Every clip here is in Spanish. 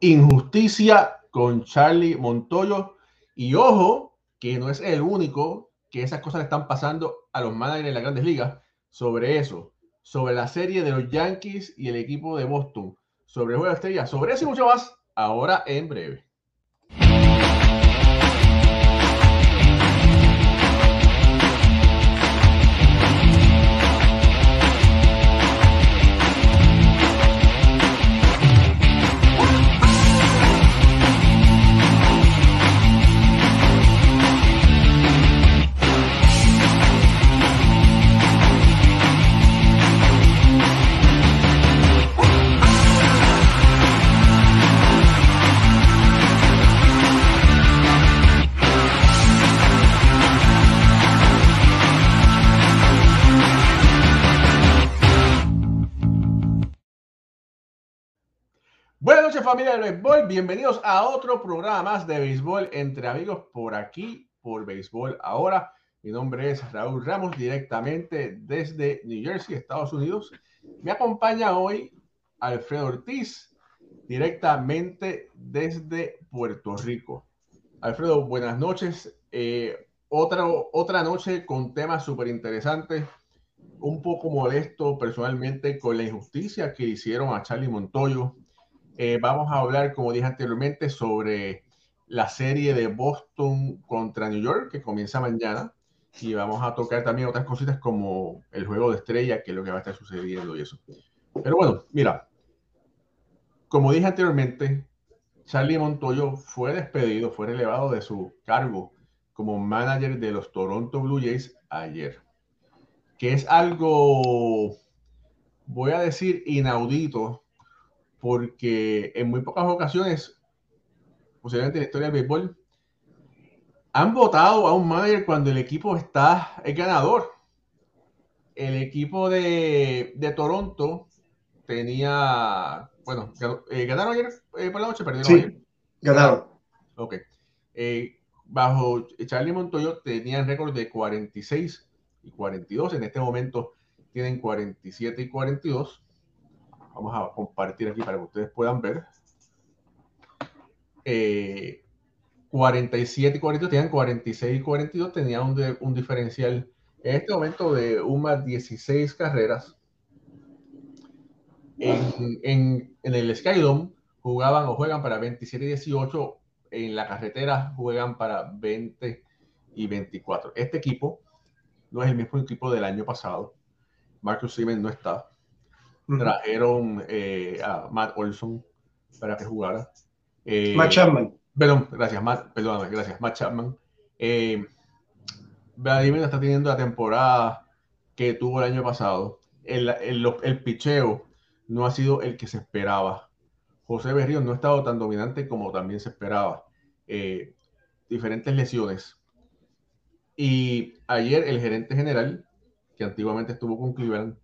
Injusticia con Charlie Montoyo. Y ojo, que no es el único que esas cosas le están pasando a los managers de las grandes ligas sobre eso, sobre la serie de los Yankees y el equipo de Boston, sobre el juego de estrella, sobre eso y mucho más, ahora en breve. Familia del béisbol, bienvenidos a otro programa más de béisbol entre amigos por aquí, por béisbol ahora. Mi nombre es Raúl Ramos, directamente desde New Jersey, Estados Unidos. Me acompaña hoy Alfredo Ortiz, directamente desde Puerto Rico. Alfredo, buenas noches. Eh, otra, otra noche con temas súper interesantes. Un poco molesto personalmente con la injusticia que hicieron a Charlie Montoyo eh, vamos a hablar, como dije anteriormente, sobre la serie de Boston contra New York, que comienza mañana. Y vamos a tocar también otras cositas como el juego de estrella, que es lo que va a estar sucediendo y eso. Pero bueno, mira, como dije anteriormente, Charlie Montoyo fue despedido, fue relevado de su cargo como manager de los Toronto Blue Jays ayer. Que es algo, voy a decir, inaudito porque en muy pocas ocasiones, posiblemente en la historia del béisbol, han votado a un manager cuando el equipo está el ganador. El equipo de, de Toronto tenía, bueno, eh, ganaron ayer eh, por la noche, perdieron sí, ayer. Ganaron. Ok. Eh, bajo Charlie Montoyo tenían récord de 46 y 42. En este momento tienen 47 y 42. Vamos a compartir aquí para que ustedes puedan ver. 47 y 42 tenían 46 y 42, tenían un, un, diferencial en este momento de un más 16 carreras. En, en, en el Skydome jugaban o juegan para 27 y 18, en la carretera juegan para 20 y 24. Este equipo no es el mismo equipo del año pasado. Marcus Siemens no está. Trajeron eh, a Matt Olson para que jugara. Eh, Matt Chapman. Perdón, gracias, Matt, perdóname, gracias, Matt Chapman. Eh, Vladimir está teniendo la temporada que tuvo el año pasado. El, el, el, picheo no ha sido el que se esperaba. José Berrío no ha estado tan dominante como también se esperaba. Eh, diferentes lesiones. Y ayer el gerente general, que antiguamente estuvo con Cleveland,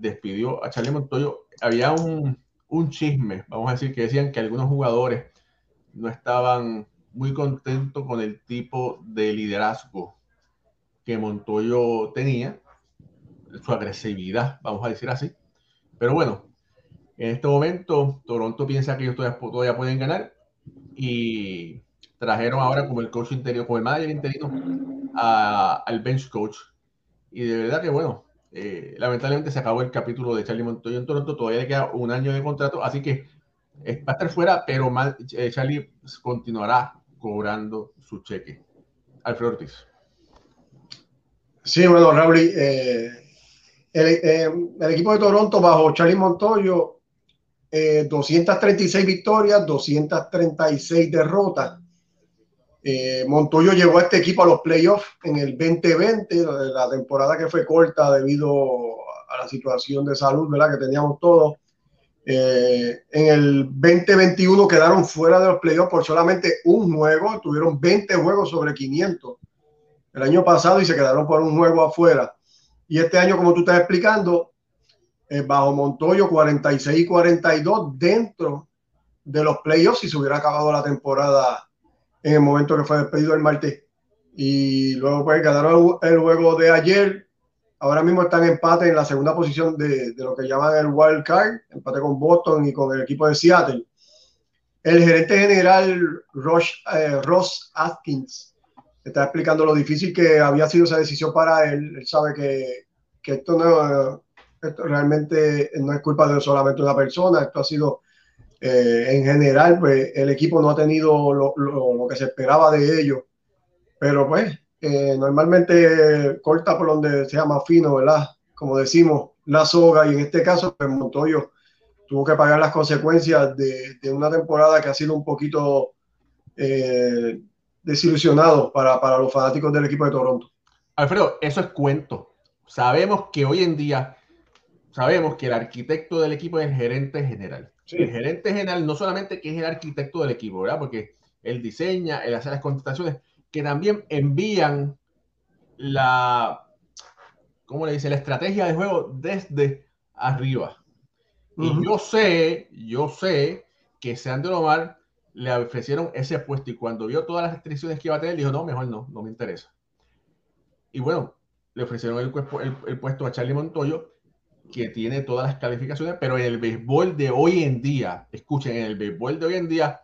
despidió a Charlie Montoyo, había un, un, chisme, vamos a decir, que decían que algunos jugadores no estaban muy contentos con el tipo de liderazgo que Montoyo tenía, su agresividad, vamos a decir así. Pero bueno, en este momento Toronto piensa que ellos todavía, pueden ganar y trajeron ahora como el coach interior, como el manager interino a, al bench coach. Y de verdad que bueno, eh, lamentablemente se acabó el capítulo de Charlie Montoya en Toronto, todavía le queda un año de contrato, así que eh, va a estar fuera, pero eh, Charlie continuará cobrando su cheque. Alfredo Ortiz. Sí, bueno, Raúl, el, el, equipo de Toronto bajo Charlie Montoyo, 236 victorias, 236 derrotas. Eh, Montoyo llevó a este equipo a los playoffs en el 2020, la temporada que fue corta debido a la situación de salud ¿verdad? que teníamos todos. Eh, en el 2021 quedaron fuera de los playoffs por solamente un juego, tuvieron 20 juegos sobre 500 el año pasado y se quedaron por un juego afuera. Y este año, como tú estás explicando, eh, bajo Montoyo 46 y 42 dentro de los playoffs si se hubiera acabado la temporada en el momento que fue despedido el martes. y luego pues ganaron el juego de ayer. Ahora mismo están empate en la segunda posición de, de, lo que llaman el wild card, empate con Boston y con el equipo de Seattle. El gerente general Ross, eh, Ross Atkins está explicando lo difícil que había sido esa decisión para él. Él sabe que, que esto, no, esto realmente no es culpa de solamente una persona, esto ha sido eh, en general, pues el equipo no ha tenido lo, lo, lo que se esperaba de ellos pero pues eh, normalmente corta por donde sea más fino, ¿verdad? Como decimos, la soga y en este caso pues Montoyo tuvo que pagar las consecuencias de, de una temporada que ha sido un poquito eh, desilusionado para, para los fanáticos del equipo de Toronto. Alfredo, eso es cuento. Sabemos que hoy en día, sabemos que el arquitecto del equipo es el gerente general. Sí. El gerente general no solamente que es el arquitecto del equipo, ¿verdad? Porque él diseña, él hace las contrataciones, que también envían la, ¿cómo le dice? La estrategia de juego desde arriba. Uh -huh. Y yo sé, yo sé que Sandro Omar le ofrecieron ese puesto y cuando vio todas las restricciones que iba a tener, dijo, no, mejor no, no me interesa. Y bueno, le ofrecieron el, el, el puesto a Charlie Montoyo, que tiene todas las calificaciones, pero en el béisbol de hoy en día, escuchen, en el béisbol de hoy en día,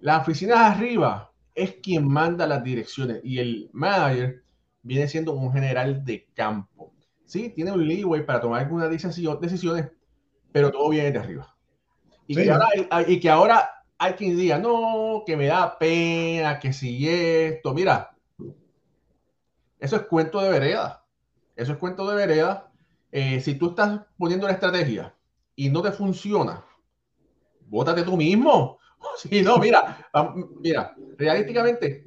las oficinas arriba es quien manda las direcciones y el manager viene siendo un general de campo. Sí, tiene un leeway para tomar algunas decisiones, pero todo viene de arriba. Y, sí. que ahora hay, y que ahora hay quien diga, no, que me da pena, que si esto, mira, eso es cuento de vereda. Eso es cuento de vereda. Eh, si tú estás poniendo la estrategia y no te funciona, bótate tú mismo. Sí, no, mira, mira, realísticamente,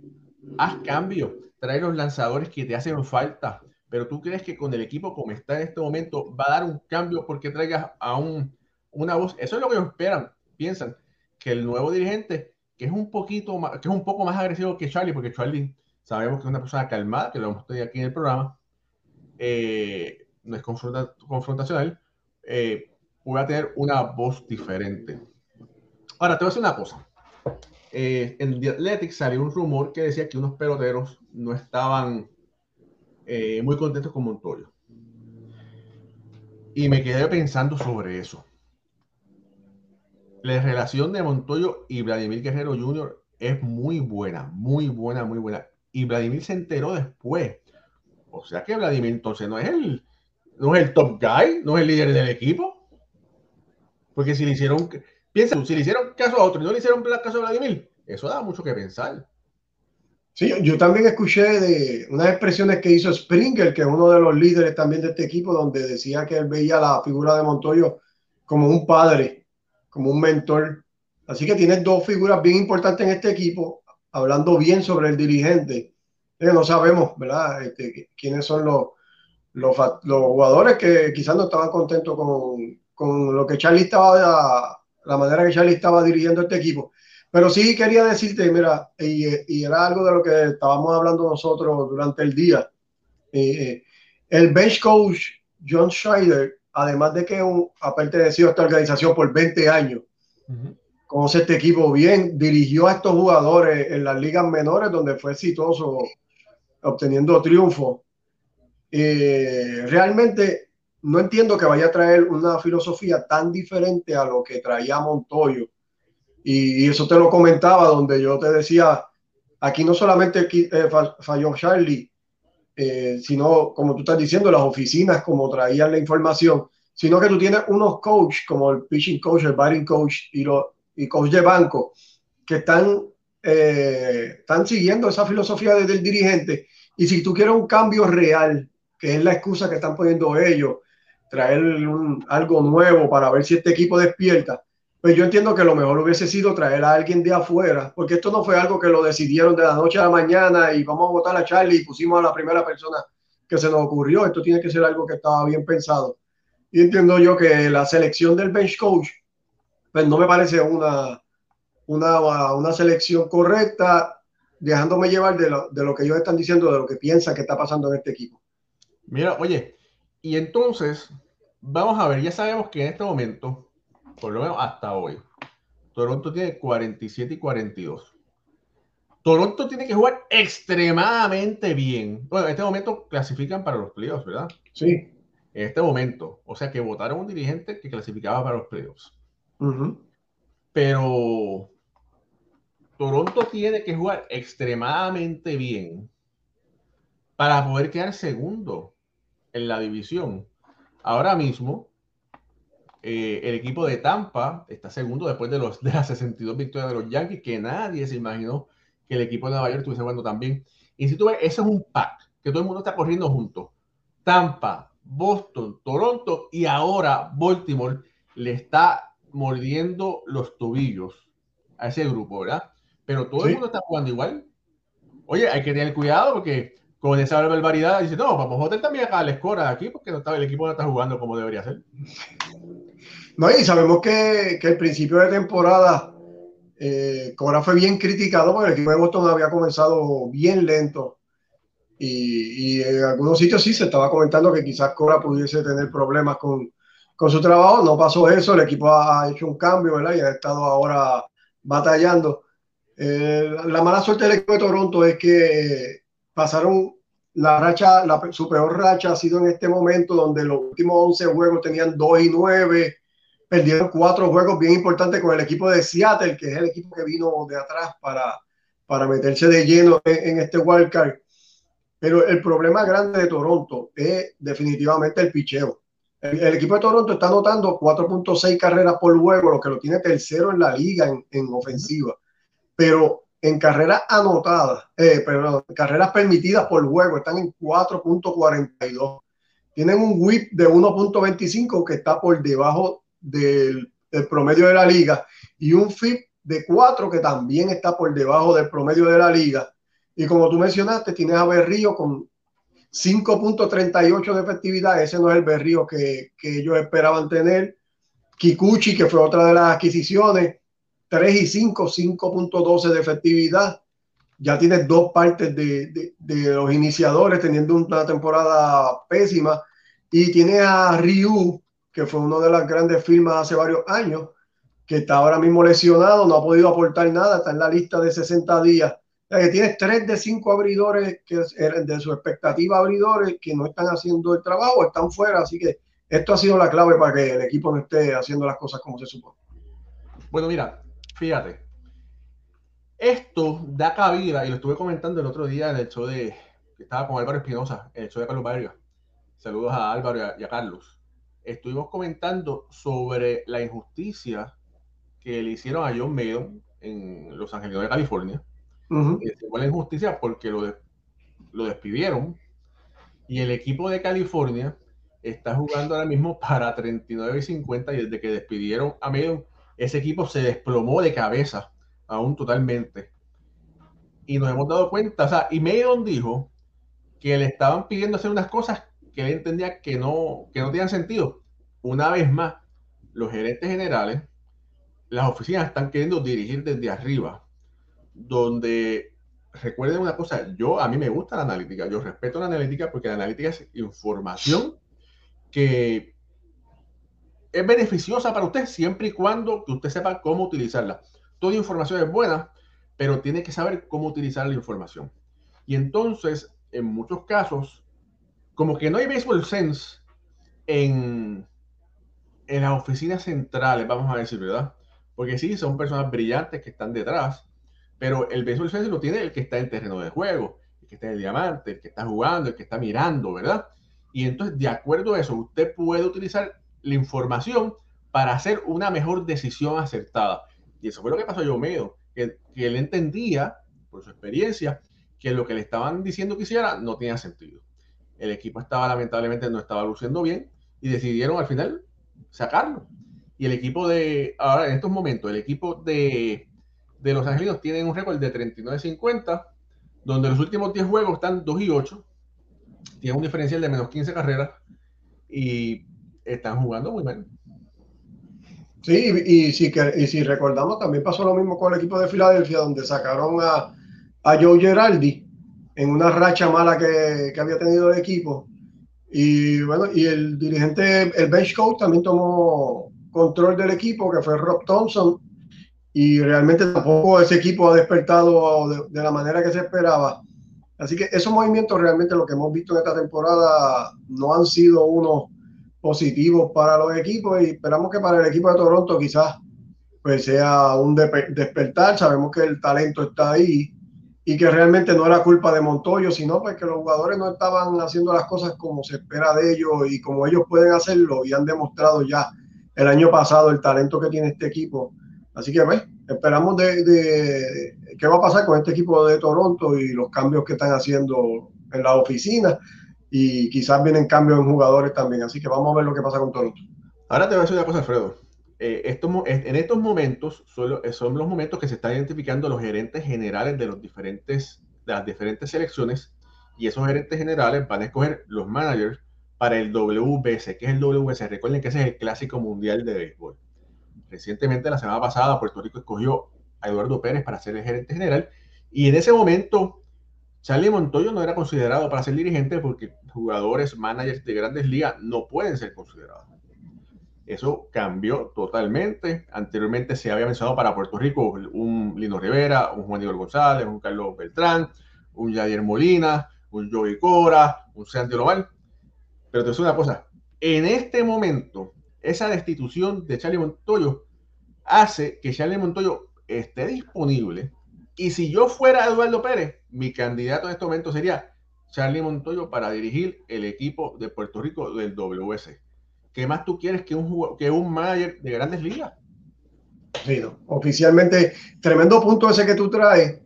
haz cambio, trae los lanzadores que te hacen falta, pero tú crees que con el equipo como está en este momento va a dar un cambio porque traigas a un, una voz, eso es lo que ellos esperan, piensan, que el nuevo dirigente, que es un poquito más, que es un poco más agresivo que Charlie, porque Charlie sabemos que es una persona calmada, que lo hemos tenido aquí en el programa, eh, no es confronta, confrontacional, eh, pueda tener una voz diferente. Ahora, te voy a decir una cosa. Eh, en The Athletic salió un rumor que decía que unos peloteros no estaban eh, muy contentos con Montoyo. Y me quedé pensando sobre eso. La relación de Montoyo y Vladimir Guerrero Jr. es muy buena, muy buena, muy buena. Y Vladimir se enteró después. O sea que Vladimir entonces no es el, no es el top guy, no es el líder del equipo. Porque si le hicieron Piensa, si le hicieron caso a otro y no le hicieron caso a Vladimir, eso da mucho que pensar. Sí, yo también escuché de unas expresiones que hizo Springer, que es uno de los líderes también de este equipo, donde decía que él veía la figura de Montoyo como un padre, como un mentor. Así que tiene dos figuras bien importantes en este equipo, hablando bien sobre el dirigente. Eh, no sabemos, ¿verdad? Este, quiénes son los, los, los, jugadores que quizás no estaban contentos con, con lo que Charlie estaba la manera que Charlie estaba dirigiendo este equipo. Pero sí quería decirte, mira, y, y era algo de lo que estábamos hablando nosotros durante el día. Eh, el bench coach John Schreider, además de que un, ha pertenecido a esta organización por 20 años, uh -huh. conoce este equipo bien, dirigió a estos jugadores en las ligas menores donde fue exitoso obteniendo triunfo. Eh, realmente no entiendo que vaya a traer una filosofía tan diferente a lo que traía Montoyo. Y, y eso te lo comentaba, donde yo te decía, aquí no solamente eh, falló Charlie, eh, sino, como tú estás diciendo, las oficinas, como traían la información, sino que tú tienes unos coach, como el pitching coach, el batting coach y, lo, y coach de banco, que están, eh, están siguiendo esa filosofía desde el dirigente. Y si tú quieres un cambio real, que es la excusa que están poniendo ellos, traer algo nuevo para ver si este equipo despierta, pues yo entiendo que lo mejor hubiese sido traer a alguien de afuera, porque esto no fue algo que lo decidieron de la noche a la mañana y vamos a votar a Charlie y pusimos a la primera persona que se nos ocurrió. Esto tiene que ser algo que estaba bien pensado. Y entiendo yo que la selección del bench coach, pues no me parece una, una, una selección correcta, dejándome llevar de lo, de lo que ellos están diciendo, de lo que piensan que está pasando en este equipo. Mira, oye, y entonces, vamos a ver, ya sabemos que en este momento, por lo menos hasta hoy, Toronto tiene 47 y 42. Toronto tiene que jugar extremadamente bien. Bueno, en este momento clasifican para los playoffs, ¿verdad? Sí. En este momento. O sea que votaron un dirigente que clasificaba para los playoffs. Pero Toronto tiene que jugar extremadamente bien para poder quedar segundo en la división. Ahora mismo, eh, el equipo de Tampa está segundo después de, los, de las 62 victorias de los Yankees, que nadie se imaginó que el equipo de Nueva York estuviese jugando también. Y si tú ves, ese es un pack, que todo el mundo está corriendo juntos. Tampa, Boston, Toronto y ahora Baltimore le está mordiendo los tobillos a ese grupo, ¿verdad? Pero todo el mundo está jugando igual. Oye, hay que tener cuidado porque con esa barbaridad dice, no, vamos a joder también acá la escora aquí porque no está, el equipo no está jugando como debería ser. No, y sabemos que, que el principio de temporada eh, Cora fue bien criticado porque el equipo de Boston había comenzado bien lento. Y, y, en algunos sitios sí se estaba comentando que quizás Cora pudiese tener problemas con, con su trabajo. No pasó eso, el equipo ha hecho un cambio, ¿verdad? Y ha estado ahora batallando. Eh, la mala suerte del equipo de Toronto es que pasaron la racha, la, su peor racha ha sido en este momento donde los últimos 11 juegos tenían 2 y 9, perdieron cuatro juegos bien importantes con el equipo de Seattle, que es el equipo que vino de atrás para, para meterse de lleno en, este wildcard. Pero el problema grande de Toronto es definitivamente el picheo. El, el, equipo de Toronto está anotando 4.6 carreras por juego, lo que lo tiene tercero en la liga en, en ofensiva pero en carreras anotadas, eh, perdón, carreras permitidas por juego están en 4.42. Tienen un whip de 1.25 que está por debajo del, del, promedio de la liga y un FIP de 4 que también está por debajo del promedio de la liga. Y como tú mencionaste, tienes a Berrío con 5.38 de efectividad. Ese no es el Berrío que, que ellos esperaban tener. Kikuchi, que fue otra de las adquisiciones, 3 y 5, 5.12 de efectividad. Ya tiene dos partes de, los iniciadores teniendo una temporada pésima. Y tiene a Ryu, que fue una de las grandes firmas hace varios años, que está ahora mismo lesionado, no ha podido aportar nada, está en la lista de 60 días. que tiene 3 de 5 abridores que eran de su expectativa abridores que no están haciendo el trabajo, están fuera. Así que esto ha sido la clave para que el equipo no esté haciendo las cosas como se supone. Bueno, mira, Fíjate, esto da cabida, y lo estuve comentando el otro día en el show de, que estaba con Álvaro Espinosa, en el show de Carlos Barrio. Saludos a Álvaro y a, y a, Carlos. Estuvimos comentando sobre la injusticia que le hicieron a John Maydon en Los Ángeles de California. Uh -huh. la injusticia porque lo, de, lo despidieron y el equipo de California está jugando ahora mismo para 39 y 50 y desde que despidieron a Maydon ese equipo se desplomó de cabeza, aún totalmente. Y nos hemos dado cuenta, o sea, y Maydon dijo que le estaban pidiendo hacer unas cosas que él entendía que no, que no tenían sentido. Una vez más, los gerentes generales, las oficinas están queriendo dirigir desde arriba, donde recuerden una cosa, yo a mí me gusta la analítica, yo respeto la analítica porque la analítica es información que es beneficiosa para usted siempre y cuando usted sepa cómo utilizarla. Toda información es buena, pero tiene que saber cómo utilizar la información. Y entonces, en muchos casos, como que no hay baseball sense en, en las oficinas centrales, vamos a decir, ¿verdad? Porque sí, son personas brillantes que están detrás, pero el baseball sense lo tiene el que está en terreno de juego, el que está en el diamante, el que está jugando, el que está mirando, ¿verdad? Y entonces, de acuerdo a eso, usted puede utilizar la información para hacer una mejor decisión acertada. Y eso fue lo que pasó a Yomedo, que, que él entendía, por su experiencia, que lo que le estaban diciendo que hiciera no tenía sentido. El equipo estaba, lamentablemente, no estaba luciendo bien y decidieron al final sacarlo. Y el equipo de, ahora en estos momentos, el equipo de, de Los Angelinos tiene un récord de 39-50, donde los últimos 10 juegos están 2 y 8, tiene un diferencial de menos 15 carreras y están jugando muy bien. Sí, y, si, y si recordamos, también pasó lo mismo con el equipo de Filadelfia, donde sacaron a, a Joe Geraldi en una racha mala que, que, había tenido el equipo. Y bueno, y el dirigente, el bench coach también tomó control del equipo, que fue Rob Thompson. y realmente tampoco ese equipo ha despertado de, la manera que se esperaba. Así que esos movimientos realmente lo que hemos visto en esta temporada no han sido unos positivos para los equipos y esperamos que para el equipo de Toronto quizás pues sea un despertar. Sabemos que el talento está ahí y que realmente no era culpa de Montoyo, sino pues que los jugadores no estaban haciendo las cosas como se espera de ellos y como ellos pueden hacerlo y han demostrado ya el año pasado el talento que tiene este equipo Así que pues, esperamos de, qué va a pasar con este equipo de Toronto y los cambios que están haciendo en la oficina y quizás vienen cambios en jugadores también. Así que vamos a ver lo que pasa con Toronto. Ahora te voy a decir una cosa, Alfredo. Eh, en estos momentos eh, son los momentos que se están identificando los gerentes generales de, los diferentes, de las diferentes selecciones y esos gerentes generales van a escoger los managers para el WBC. que es el WBC? Recuerden que ese es el clásico mundial de béisbol. Recientemente, la semana pasada, Puerto Rico escogió a Eduardo Pérez para ser el gerente general y en ese momento Charlie Montoyo no era considerado para ser dirigente porque jugadores, managers de grandes ligas no pueden ser considerados. Eso cambió totalmente. Anteriormente se había mencionado para Puerto Rico un Lino Rivera, un Juan Diego González, un Carlos Beltrán, un Javier Molina, un Joey Cora, un Santi Lomal. Pero te una cosa, en este momento esa destitución de Charlie Montoyo hace que Charlie Montoyo esté disponible. Y si yo fuera Eduardo Pérez, mi candidato en este momento sería Charlie Montoyo para dirigir el equipo de Puerto Rico del WS. ¿Qué más tú quieres que un, que un manager de grandes ligas? Sí, oficialmente, tremendo punto ese que tú traes,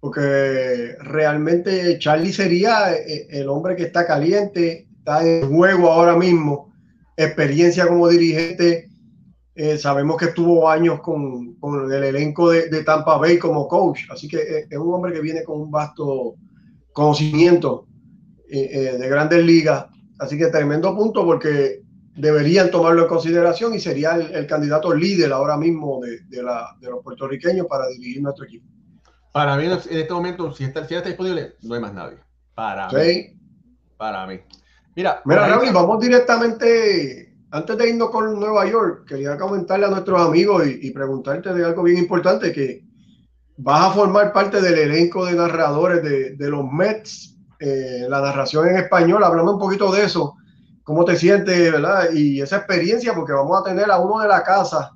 porque realmente Charlie sería eh, el hombre que está caliente, está en juego ahora mismo experiencia como dirigente. Eh, sabemos que estuvo años con, con el elenco de, de, Tampa Bay como coach, así que eh, es un hombre que viene con un vasto conocimiento eh, de grandes ligas. Así que tremendo punto porque deberían tomarlo en consideración y sería el, candidato líder ahora mismo de, de, la, de, los puertorriqueños para dirigir nuestro equipo. Para mí, en este momento, si está, si está disponible, no hay más nadie. Para mí. Para mí. Mira, Mira Raúl, vamos directamente, antes de irnos con Nueva York, quería comentarle a nuestros amigos y, preguntarte de algo bien importante, que vas a formar parte del elenco de narradores de, los Mets, eh, la narración en español, hablando un poquito de eso, cómo te sientes, ¿verdad? Y esa experiencia, porque vamos a tener a uno de la casa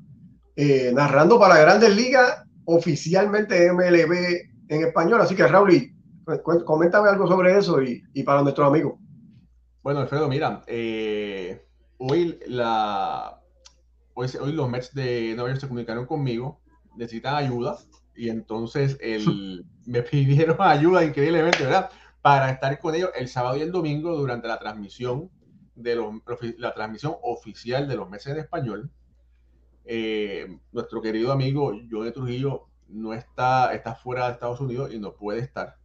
eh, narrando para Grandes Ligas, oficialmente MLB en español. Así que, Raúl, coméntame algo sobre eso y, y para nuestros amigos. Bueno, Alfredo, mira, eh, hoy, la, hoy, hoy, los Mets de Nueva York se comunicaron conmigo, necesitan ayuda y entonces el, me pidieron ayuda increíblemente, ¿verdad? Para estar con ellos el sábado y el domingo durante la transmisión de los, la transmisión oficial de los Mets en español. Eh, nuestro querido amigo Johnny Trujillo no está, está fuera de Estados Unidos y no puede estar.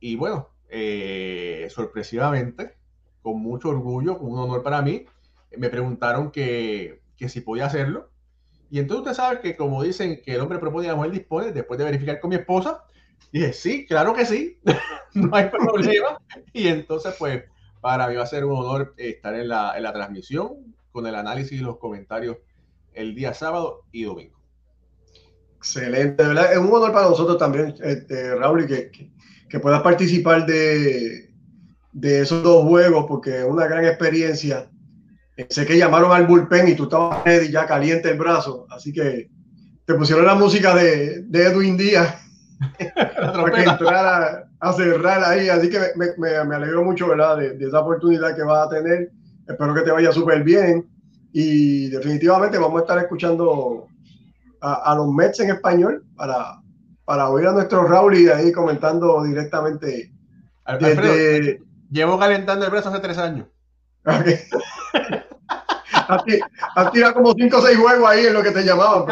Y bueno, eh, sorpresivamente, con mucho orgullo, con un honor para mí. Me preguntaron que, que si podía hacerlo. Y entonces usted sabe que como dicen que el hombre propone y la mujer dispone, después de verificar con mi esposa, dije, sí, claro que sí, no hay problema. Y entonces, pues, para mí va a ser un honor estar en la, en la transmisión con el análisis y los comentarios el día sábado y domingo. Excelente. Es un honor para nosotros también, este, Raúl, que, que, que puedas participar de, de esos dos juegos porque es una gran experiencia. Sé que llamaron al bullpen y tú estabas ready, ya caliente el brazo, así que te pusieron la música de, de Edwin Díaz para que entrara a, cerrar ahí. Así que me, me, me alegro mucho ¿verdad? De, de, esa oportunidad que vas a tener. Espero que te vaya súper bien y definitivamente vamos a estar escuchando a, a, los Mets en español para, para oír a nuestro Raúl y ahí comentando directamente desde, Llevo calentando el brazo hace tres años. Okay. Has tirado como cinco o seis juegos ahí en lo que te llamaban.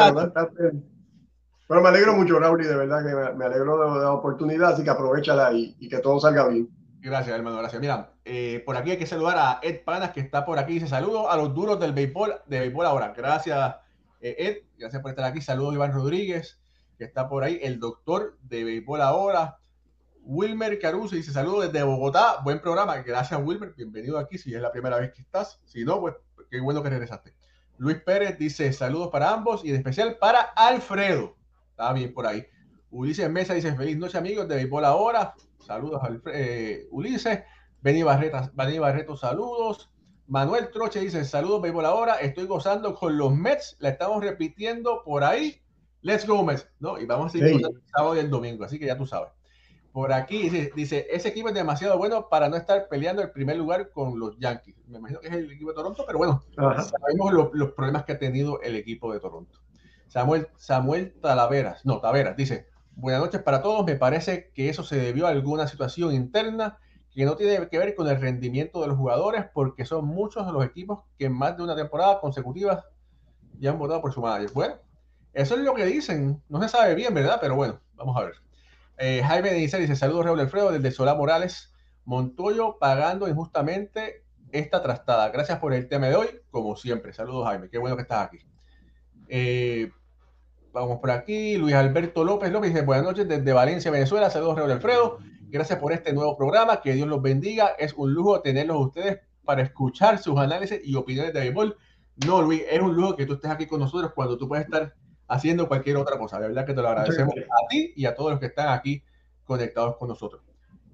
Pero, me alegro mucho, Raúl, y de verdad que me, alegro de, la oportunidad, así que aprovechala y, y, que todo salga bien. Gracias, hermano, gracias. Mira, eh, por aquí hay que saludar a Ed Panas, que está por aquí. Dice saludos a los duros del béisbol, de béisbol ahora. Gracias, eh, Ed. Gracias por estar aquí. Saludos a Iván Rodríguez, que está por ahí. El doctor de béisbol ahora. Wilmer Caruso dice saludos desde Bogotá, buen programa, gracias Wilmer, bienvenido aquí si es la primera vez que estás, si no, pues qué bueno que regresaste. Luis Pérez dice saludos para ambos y en especial para Alfredo. Está bien por ahí. Ulises Mesa dice feliz noche amigos de Béisbol Ahora. Saludos a eh, Ulises. Benny Barreto, Benny Barreto, saludos. Manuel Troche dice saludos Béisbol Ahora. Estoy gozando con los Mets. La estamos repitiendo por ahí. Let's go Mets. ¿no? Y vamos a seguir el sábado y el domingo. Así que ya tú sabes. Por aquí dice, ese equipo es demasiado bueno para no estar peleando el primer lugar con los Yankees. Me imagino que es el equipo de Toronto, pero bueno, sabemos los problemas que ha tenido el equipo de Toronto. Samuel, Samuel Talaveras, no, Taveras, dice, buenas noches para todos. Me parece que eso se debió a alguna situación interna que no tiene que ver con el rendimiento de los jugadores, porque son muchos de los equipos que en más de una temporada consecutiva ya han votado por su madre. Bueno, eso es lo que dicen. No se sabe bien, ¿verdad? Pero bueno, vamos a ver. Eh, Jaime dice, dice, saludos Raúl Alfredo desde Solá Morales, Montoyo pagando injustamente esta trastada. Gracias por el tema de hoy, como siempre. Saludos Jaime, qué bueno que estás aquí. Eh, vamos por aquí, Luis Alberto López López dice, buenas noches desde Valencia, Venezuela. Saludos Raúl Alfredo. Gracias por este nuevo programa, que Dios los bendiga. Es un lujo tenerlos ustedes para escuchar sus análisis y opiniones de béisbol. No, Luis, es un lujo que tú estés aquí con nosotros cuando tú puedes estar haciendo cualquier otra cosa. De verdad que te lo agradecemos a ti y a todos los que están aquí conectados con nosotros.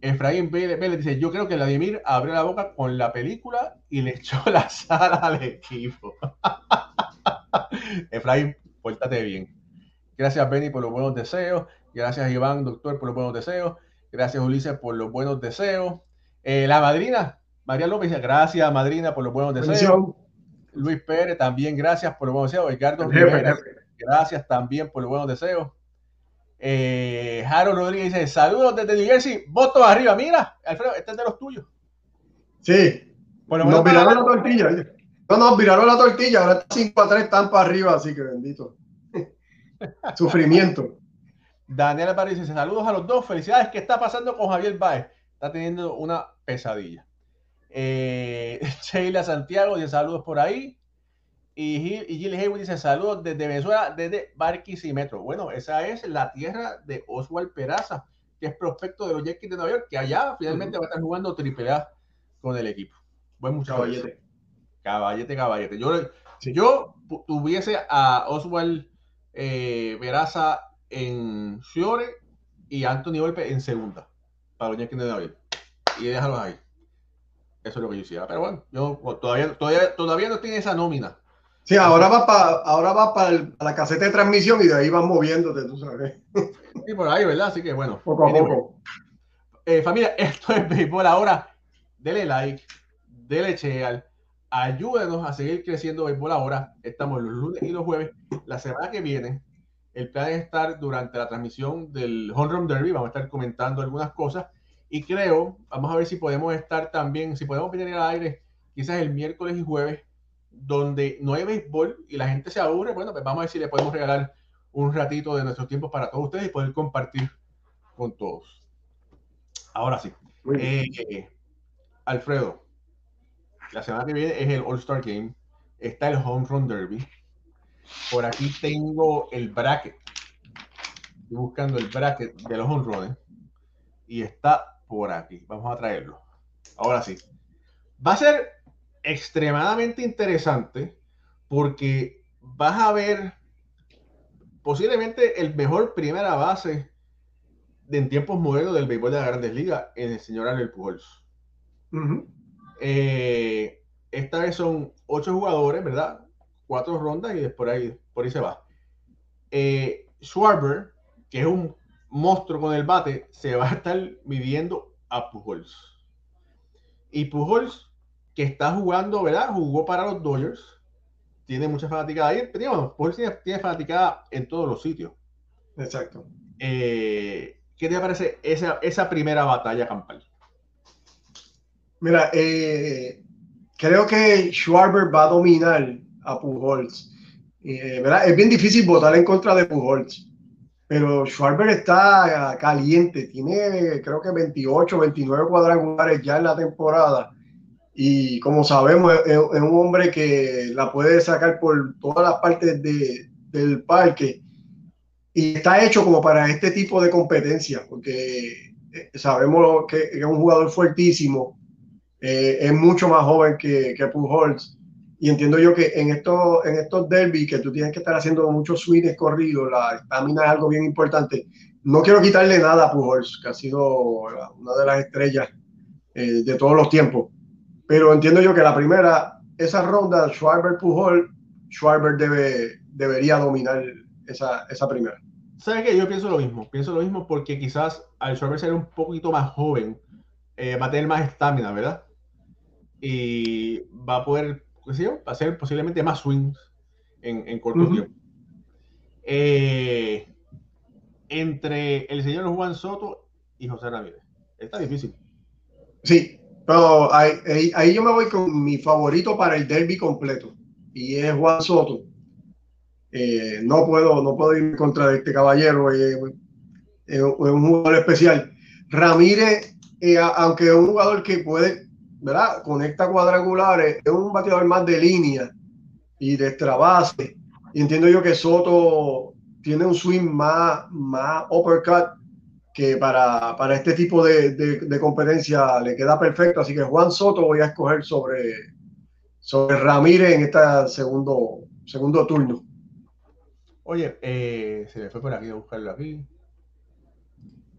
Efraín Vélez dice, yo creo que Vladimir abrió la boca con la película y le echó la sala al equipo. Efraín, pórtate bien. Gracias, Benny, por los buenos deseos. Gracias, Iván, doctor, por los buenos deseos. Gracias, Ulises, por los buenos deseos. Eh, la madrina, María López, gracias, madrina, por los buenos deseos. Luis Pérez, también gracias por los buenos deseos. Ricardo Gracias también por los buenos deseos. Eh, Harold Rodríguez dice: Saludos desde New Jersey, votos arriba. Mira, Alfredo, este es de los tuyos. Sí. Bueno, nos viraron la tortilla. No, nos viraron la tortilla. Ahora 5 a 3 están para arriba, así que bendito. Sufrimiento. Daniel Aparicio dice: Saludos a los dos. Felicidades. ¿Qué está pasando con Javier Baez? Está teniendo una pesadilla. Eh, Sheila Santiago dice: Saludos por ahí. Y, Gil Haywood dice saludos desde Venezuela, desde Barquisimetro. Bueno, esa es la tierra de Oswald Peraza, que es prospecto de los Yankees de Nueva York, que allá finalmente va a estar jugando triple A con el equipo. Buen muchacho. Caballete. Caballete, caballete. Yo, yo tuviese a Oswald eh, Peraza en Fiore y Anthony Volpe en segunda para los Yankees de Nueva York. Y déjalos ahí. Eso es lo que yo hiciera. Pero bueno, yo todavía, todavía, todavía no tiene esa nómina Sí, ahora va para ahora va para la caseta de transmisión y de ahí van moviéndote, tú sabes. Sí, por ahí, ¿verdad? Así que bueno. Poco a poco. Eh, familia, esto es béisbol ahora. Dele like, dele share, ayúdenos a seguir creciendo béisbol ahora. Estamos los lunes y los jueves. La semana que viene, el plan es estar durante la transmisión del Home Run Derby. Vamos a estar comentando algunas cosas. Y creo, vamos a ver si podemos estar también, si podemos venir al aire, quizás el miércoles y jueves donde no hay béisbol y la gente se aburre, bueno, pues vamos a ver si le podemos regalar un ratito de nuestros tiempos para todos ustedes y poder compartir con todos. Ahora sí. Eh, Alfredo, la semana que viene es el All-Star Game. Está el Home Run Derby. Por aquí tengo el bracket. Estoy buscando el bracket de los home runs. Y está por aquí. Vamos a traerlo. Ahora sí. Va a ser extremadamente interesante porque vas a ver posiblemente el mejor primera base de, en tiempos modernos del béisbol de la Grandes Ligas en el señor Albert Pujols. Eh, esta vez son ocho jugadores, ¿verdad? Cuatro rondas y después ahí, por ahí se va. Eh, Schwarber, que es un monstruo con el bate, se va a estar midiendo a Pujols. Y Pujols que está jugando, ¿verdad? Jugó para los Dodgers. Tiene mucha fanaticada ahí. Pero bueno, tiene, tiene fanaticada en todos los sitios. Exacto. Eh, ¿Qué te parece esa, esa primera batalla campal? Mira, eh, creo que Schwarber va a dominar a Pujols. Eh, ¿verdad? Es bien difícil votar en contra de Pujols. Pero Schwarber está caliente. Tiene, creo que 28, 29 cuadrangulares ya en la temporada y como sabemos, es, un hombre que la puede sacar por todas las partes de, del parque y está hecho como para este tipo de competencia, porque eh, sabemos que es un jugador fuertísimo, eh, es mucho más joven que, que Pujols Y entiendo yo que en estos, en estos derbis que tú tienes que estar haciendo muchos swings corridos, la estamina es algo bien importante. No quiero quitarle nada a Pujols, que ha sido una de las estrellas eh, de todos los tiempos. Pero entiendo yo que la primera, esa ronda, Schwarber Pujol, Schwarber debe, debería dominar esa, esa primera. ¿Sabes qué? Yo pienso lo mismo. Pienso lo mismo porque quizás al Schwarber ser un poquito más joven, eh, va a tener más estamina, ¿verdad? Y va a poder, qué sé yo, hacer posiblemente más swings en, en corto tiempo. Eh, entre el señor Juan Soto y José Ramírez. Está difícil. Sí, pero ahí, ahí, yo me voy con mi favorito para el derby completo y es Juan Soto. Eh, no puedo no puedo ir contra este caballero, es un jugador especial. Ramírez, eh, aunque es un jugador que puede, ¿verdad? Conecta cuadrangulares, es un bateador más de línea y de extra base. Y entiendo yo que Soto tiene un swing más, más uppercut que para, para este tipo de, de, competencia le queda perfecto. Así que Juan Soto voy a escoger sobre, sobre Ramírez en este segundo, segundo turno. Oye, eh, se me fue por aquí a buscarlo aquí.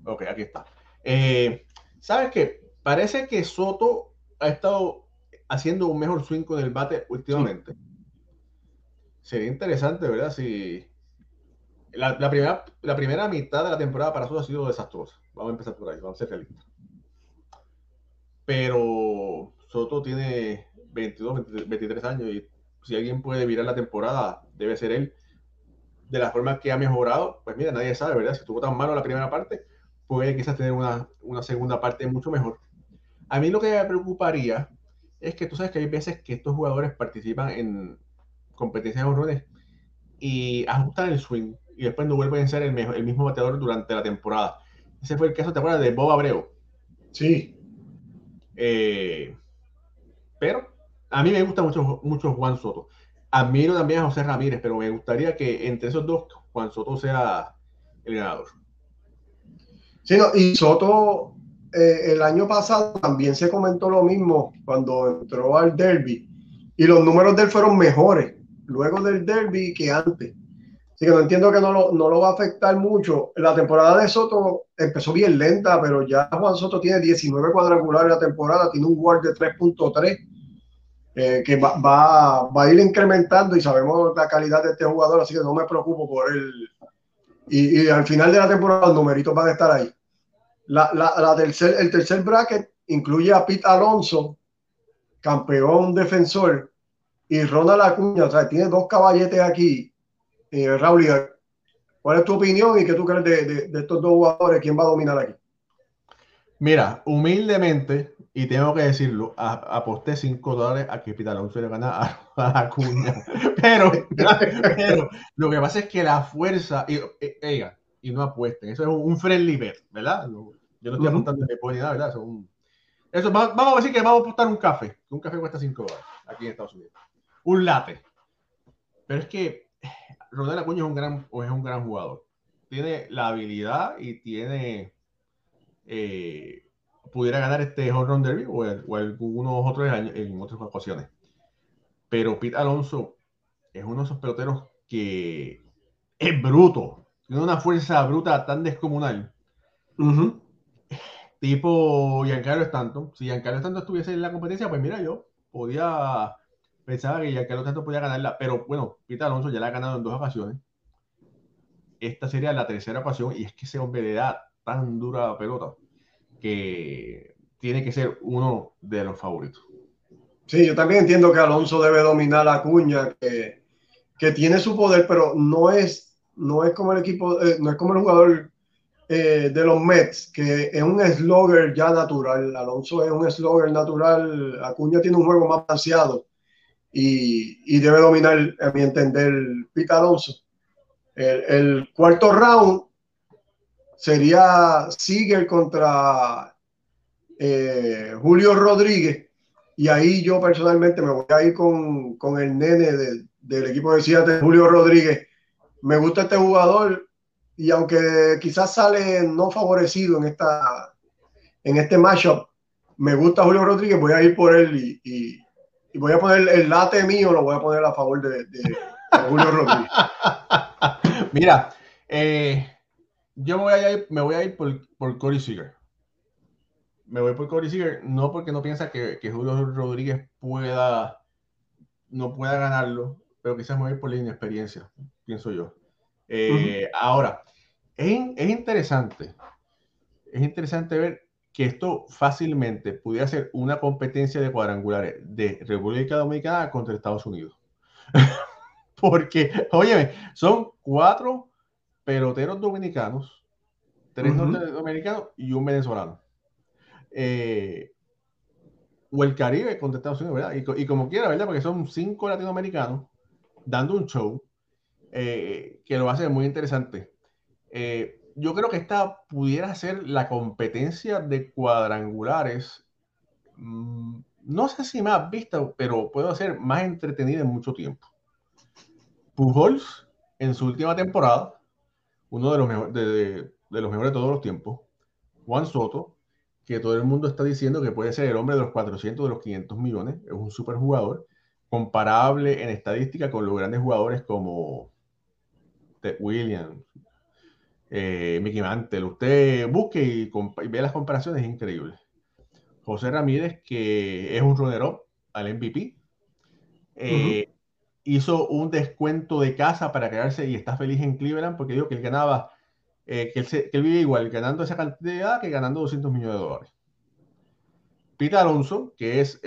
Ok, aquí está. Eh, ¿Sabes qué? Parece que Soto ha estado haciendo un mejor swing con el bate últimamente. Sería interesante, ¿verdad? Si, la, primera, la primera mitad de la temporada para Soto ha sido desastrosa. Vamos a empezar por ahí, vamos a ser realistas. Pero Soto tiene 22, 23 años y si alguien puede virar la temporada, debe ser él. De la forma que ha mejorado, pues mira, nadie sabe, ¿verdad? Si estuvo tan malo la primera parte, puede quizás tener una, una segunda parte mucho mejor. A mí lo que me preocuparía es que tú sabes que hay veces que estos jugadores participan en competencias de y ajustan el swing y después no vuelven a ser el, el mismo bateador durante la temporada. Ese fue el caso, ¿te acuerdas? De Bob Abreu. Sí. Eh, pero a mí me gusta mucho, mucho Juan Soto. Admiro también a José Ramírez, pero me gustaría que entre esos dos Juan Soto sea el ganador. Sí, y Soto eh, el año pasado también se comentó lo mismo cuando entró al derby y los números de él fueron mejores luego del derby que antes. Que no entiendo que no lo, no lo va a afectar mucho. La temporada de Soto empezó bien lenta, pero ya Juan Soto tiene 19 cuadrangulares la temporada, tiene un WAR de 3.3, eh, que va, va, va, a ir incrementando y sabemos la calidad de este jugador, así que no me preocupo por él. Y, y al final de la temporada los numeritos van a estar ahí. La, la, la tercer, el tercer bracket incluye a Pete Alonso, campeón defensor, y Ronald Acuña, o sea, tiene dos caballetes aquí eh, Raúl, ¿cuál es tu opinión y qué tú crees de, de, estos dos jugadores? ¿Quién va a dominar aquí? Mira, humildemente, y tengo que decirlo, aposté 5 dólares a que Alonso le gana a, Acuña. Pero, pero, lo que pasa es que la fuerza, y, eh, y no apuesten, eso es un friendly bet, ¿verdad? yo no estoy apostando ni nada, ¿verdad? Eso, un, eso vamos a decir que vamos a apostar un café. Un café cuesta 5 dólares aquí en Estados Unidos. Un latte. Pero es que Ronald Acuña es un gran, es un gran jugador. Tiene la habilidad y tiene. Eh, pudiera ganar este Home Run Derby o, algunos otros años en otras ocasiones. Pero Pete Alonso es uno de esos peloteros que es bruto. Tiene una fuerza bruta tan descomunal. Tipo Giancarlo Stanton. Si Giancarlo Stanton estuviese en la competencia, pues mira, yo podía pensaba que ya que los tanto podía ganarla, pero bueno, Pita Alonso ya la ha ganado en dos ocasiones. Esta sería la tercera ocasión y es que ese hombre le da tan dura la pelota que tiene que ser uno de los favoritos. Sí, yo también entiendo que Alonso debe dominar la cuña, que, que tiene su poder, pero no es, no es como el equipo, eh, no es como el jugador eh, de los Mets, que es un slogger ya natural. Alonso es un slogger natural. Acuña tiene un juego más balanceado y, debe dominar, a mi entender, Pete. El, cuarto round sería Seager contra eh, Julio Rodríguez. Y ahí yo personalmente me voy a ir con, con el nene del equipo de Seattle, Julio Rodríguez. Me gusta este jugador y aunque quizás sale no favorecido en, esta, en este matchup, me gusta Julio Rodríguez, voy a ir por él y voy a poner el late mío, lo voy a poner a favor de, Julio Rodríguez. Mira, eh, yo me voy a ir, me voy a ir por, por Corey Seager. Me voy por Corey Seager, no porque no piensa que, que, Julio Rodríguez pueda, no pueda ganarlo, pero quizás me voy por la inexperiencia, pienso yo. Eh, ahora, es, es interesante, es interesante ver que esto fácilmente pudiera ser una competencia de cuadrangulares de República Dominicana contra Estados Unidos. Porque, oye, son cuatro peloteros dominicanos, tres dominicanos y un venezolano. Eh, o el Caribe contra Estados Unidos, ¿verdad? Y, como quiera, ¿verdad? Porque son cinco latinoamericanos dando un show eh, que lo hace muy interesante. Eh, yo creo que esta pudiera ser la competencia de cuadrangulares, mm, no sé si más vista, pero puede ser más entretenida en mucho tiempo. Pujols, en su última temporada, uno de los, mejores de, los mejores de todos los tiempos, Juan Soto, que todo el mundo está diciendo que puede ser el hombre de los 400, de los 500 millones, es un super jugador, comparable en estadística con los grandes jugadores como Ted Williams, eh, Mickey Mantle. Usted busque y, ve las comparaciones, es increíble. José Ramírez, que es un runner-up al MVP, eh, hizo un descuento de casa para quedarse y está feliz en Cleveland porque dijo que él ganaba, eh, que, él vive igual ganando esa cantidad que ganando 200 millones de dólares. Pete Alonso, que es,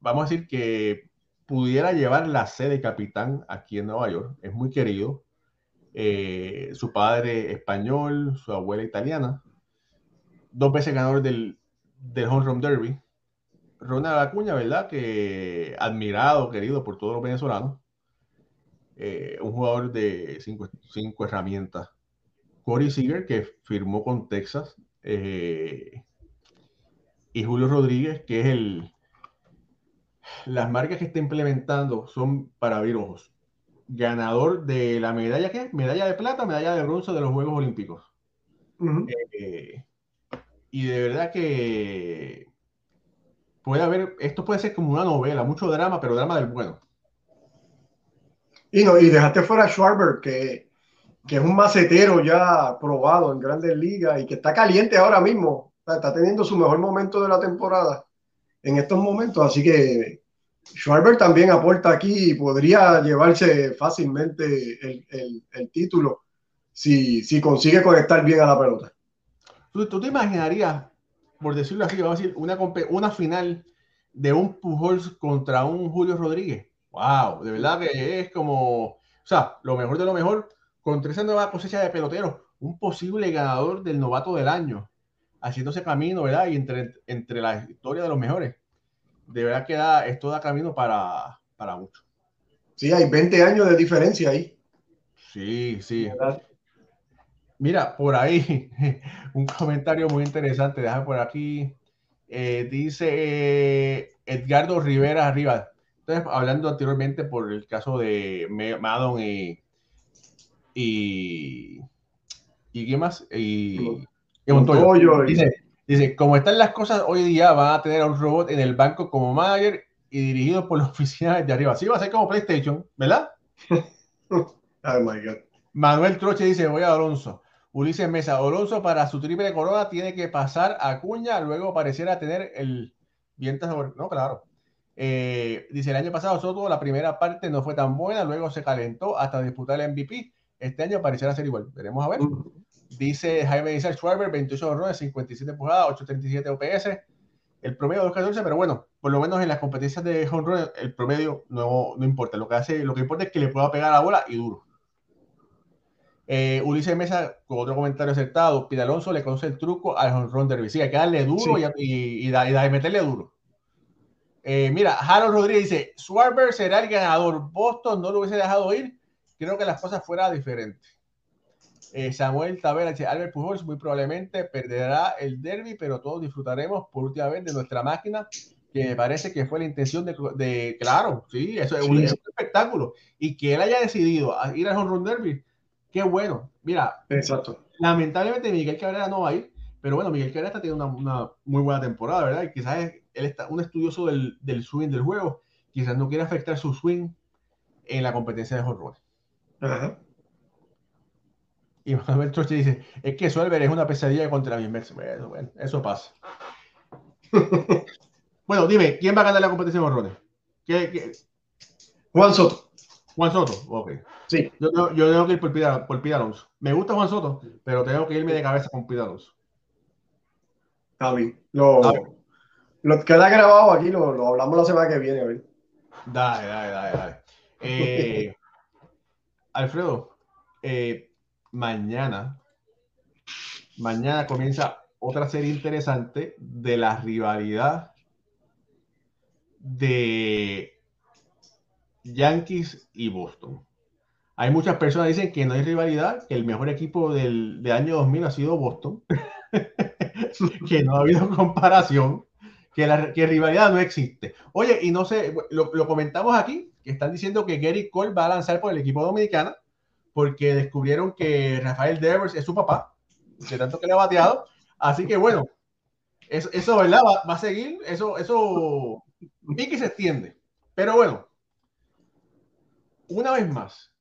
vamos a decir que pudiera llevar la sede capitán aquí en Nueva York, es muy querido, eh, su padre español, su abuela italiana, dos veces ganador del, del Home Derby. Ronald Acuña, ¿verdad? Que admirado, querido por todos los venezolanos. Eh, un jugador de cinco, cinco, herramientas. Corey Seager, que firmó con Texas. Eh, y Julio Rodríguez, que es el. Las marcas que está implementando son para abrir ojos ganador de la medalla, ¿qué? Medalla de plata, medalla de bronce de los Juegos Olímpicos. Eh, y de verdad que puede haber, esto puede ser como una novela, mucho drama, pero drama del bueno. Y, no, y dejaste fuera a Schwarber, que, que es un macetero ya probado en grandes ligas y que está caliente ahora mismo. Está teniendo su mejor momento de la temporada en estos momentos, así que Schwarber también aporta aquí y podría llevarse fácilmente el, título si, si, consigue conectar bien a la pelota. ¿Tú, te imaginarías, por decirlo así, vamos a decir, una, una final de un Pujols contra un Julio Rodríguez? ¡Wow! De verdad que es como, o sea, lo mejor de lo mejor contra esa nueva cosecha de peloteros, un posible ganador del novato del año, haciéndose camino, ¿verdad? Y entre, entre la historia de los mejores de verdad que da, esto da camino para, para mucho. Sí, hay 20 años de diferencia ahí. Sí, sí. Mira, por ahí, un comentario muy interesante, deja por aquí. Eh, dice eh, Edgardo Rivera arriba. Entonces, hablando anteriormente por el caso de Madon y. ¿Y, y qué más? Y, y Montoyo. Dice, Dice, como están las cosas hoy día, van a tener a un robot en el banco como manager y dirigido por la oficina de arriba. Sí, va a ser como PlayStation, ¿verdad? oh my God. Manuel Troche dice, voy a Alonso. Ulises Mesa, Alonso para su triple corona tiene que pasar a Cuña, luego pareciera tener el viento sobre... No, claro. Eh, dice, el año pasado Soto, la primera parte no fue tan buena, luego se calentó hasta disputar el MVP. Este año pareciera ser igual. Veremos a ver. Dice Jaime dice Schwarber, 28 honrones, 57 empujadas, 837 OPS. El promedio 214, pero bueno, por lo menos en las competencias de home el promedio no, no, importa. Lo que hace, lo que importa es que le pueda pegar la bola y duro. Eh, Ulises Mesa, con otro comentario acertado, Pide Alonso le conoce el truco al home run derby. Sí, hay que darle duro y, y, y, meterle duro. Eh, mira, Harold Rodríguez dice, Schwarber será el ganador. Boston no lo hubiese dejado ir. Creo que las cosas fueran diferentes. Eh, Samuel Tavera dice, Albert Pujols muy probablemente perderá el derby, pero todos disfrutaremos por última vez de nuestra máquina, que me parece que fue la intención de, claro, sí, eso es, Un, espectáculo. Y que él haya decidido ir al Home Run Derby, qué bueno. Mira, Exacto. lamentablemente Miguel Cabrera no va a ir, Pero bueno, Miguel Cabrera tiene una, una, muy buena temporada, ¿verdad? Y quizás él está un estudioso del, del swing del juego. Quizás no quiere afectar su swing en la competencia de home Ajá. Y Manuel Troche dice, es que Suelver es una pesadilla contra mi inverso. Bueno, bueno, eso pasa. bueno, dime, ¿quién va a ganar la competencia de home ¿Qué, Juan Soto. Juan Soto, ok. Sí. Yo, tengo que ir por Pida, por Alonso. Me gusta Juan Soto, pero tengo que irme de cabeza con Pida Alonso. Está bien. Lo, lo queda grabado aquí, lo, lo, hablamos la semana que viene. A ver. Dale, dale, dale, dale. Eh, Alfredo, eh, mañana, mañana comienza otra serie interesante de la rivalidad de Yankees y Boston. Hay muchas personas que dicen que no hay rivalidad, que el mejor equipo del, año 2000 ha sido Boston, que no ha habido comparación, que la rivalidad no existe. Oye, y no sé, lo, lo, comentamos aquí, que están diciendo que Gary Cole va a lanzar por el equipo dominicano, porque descubrieron que Rafael Devers es su papá, de tanto que le ha bateado. Así que bueno, eso, ¿verdad? Va, a seguir, eso, eso, vi se extiende. Pero bueno, una vez más,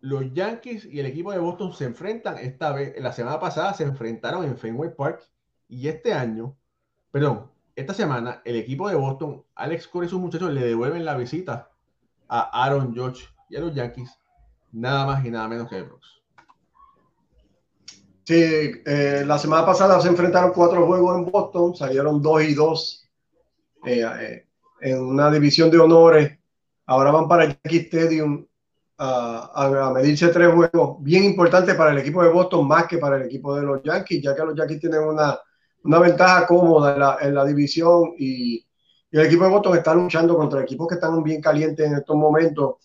los Yankees y el equipo de Boston se enfrentan esta vez, la semana pasada se enfrentaron en Fenway Park y este año, perdón, esta semana el equipo de Boston, Alex Cora y sus muchachos le devuelven la visita a Aaron Judge y a los Yankees nada más y nada menos que Brooks. Sí, eh, la semana pasada se enfrentaron cuatro juegos en Boston, salieron dos y dos eh, eh, en una división de honores. Ahora van para el Yankee Stadium a, medirse tres juegos, bien importante para el equipo de Boston más que para el equipo de los Yankees, ya que los Yankees tienen una, una ventaja cómoda en la, en la división y, y, el equipo de Boston está luchando contra equipos que están bien calientes en estos momentos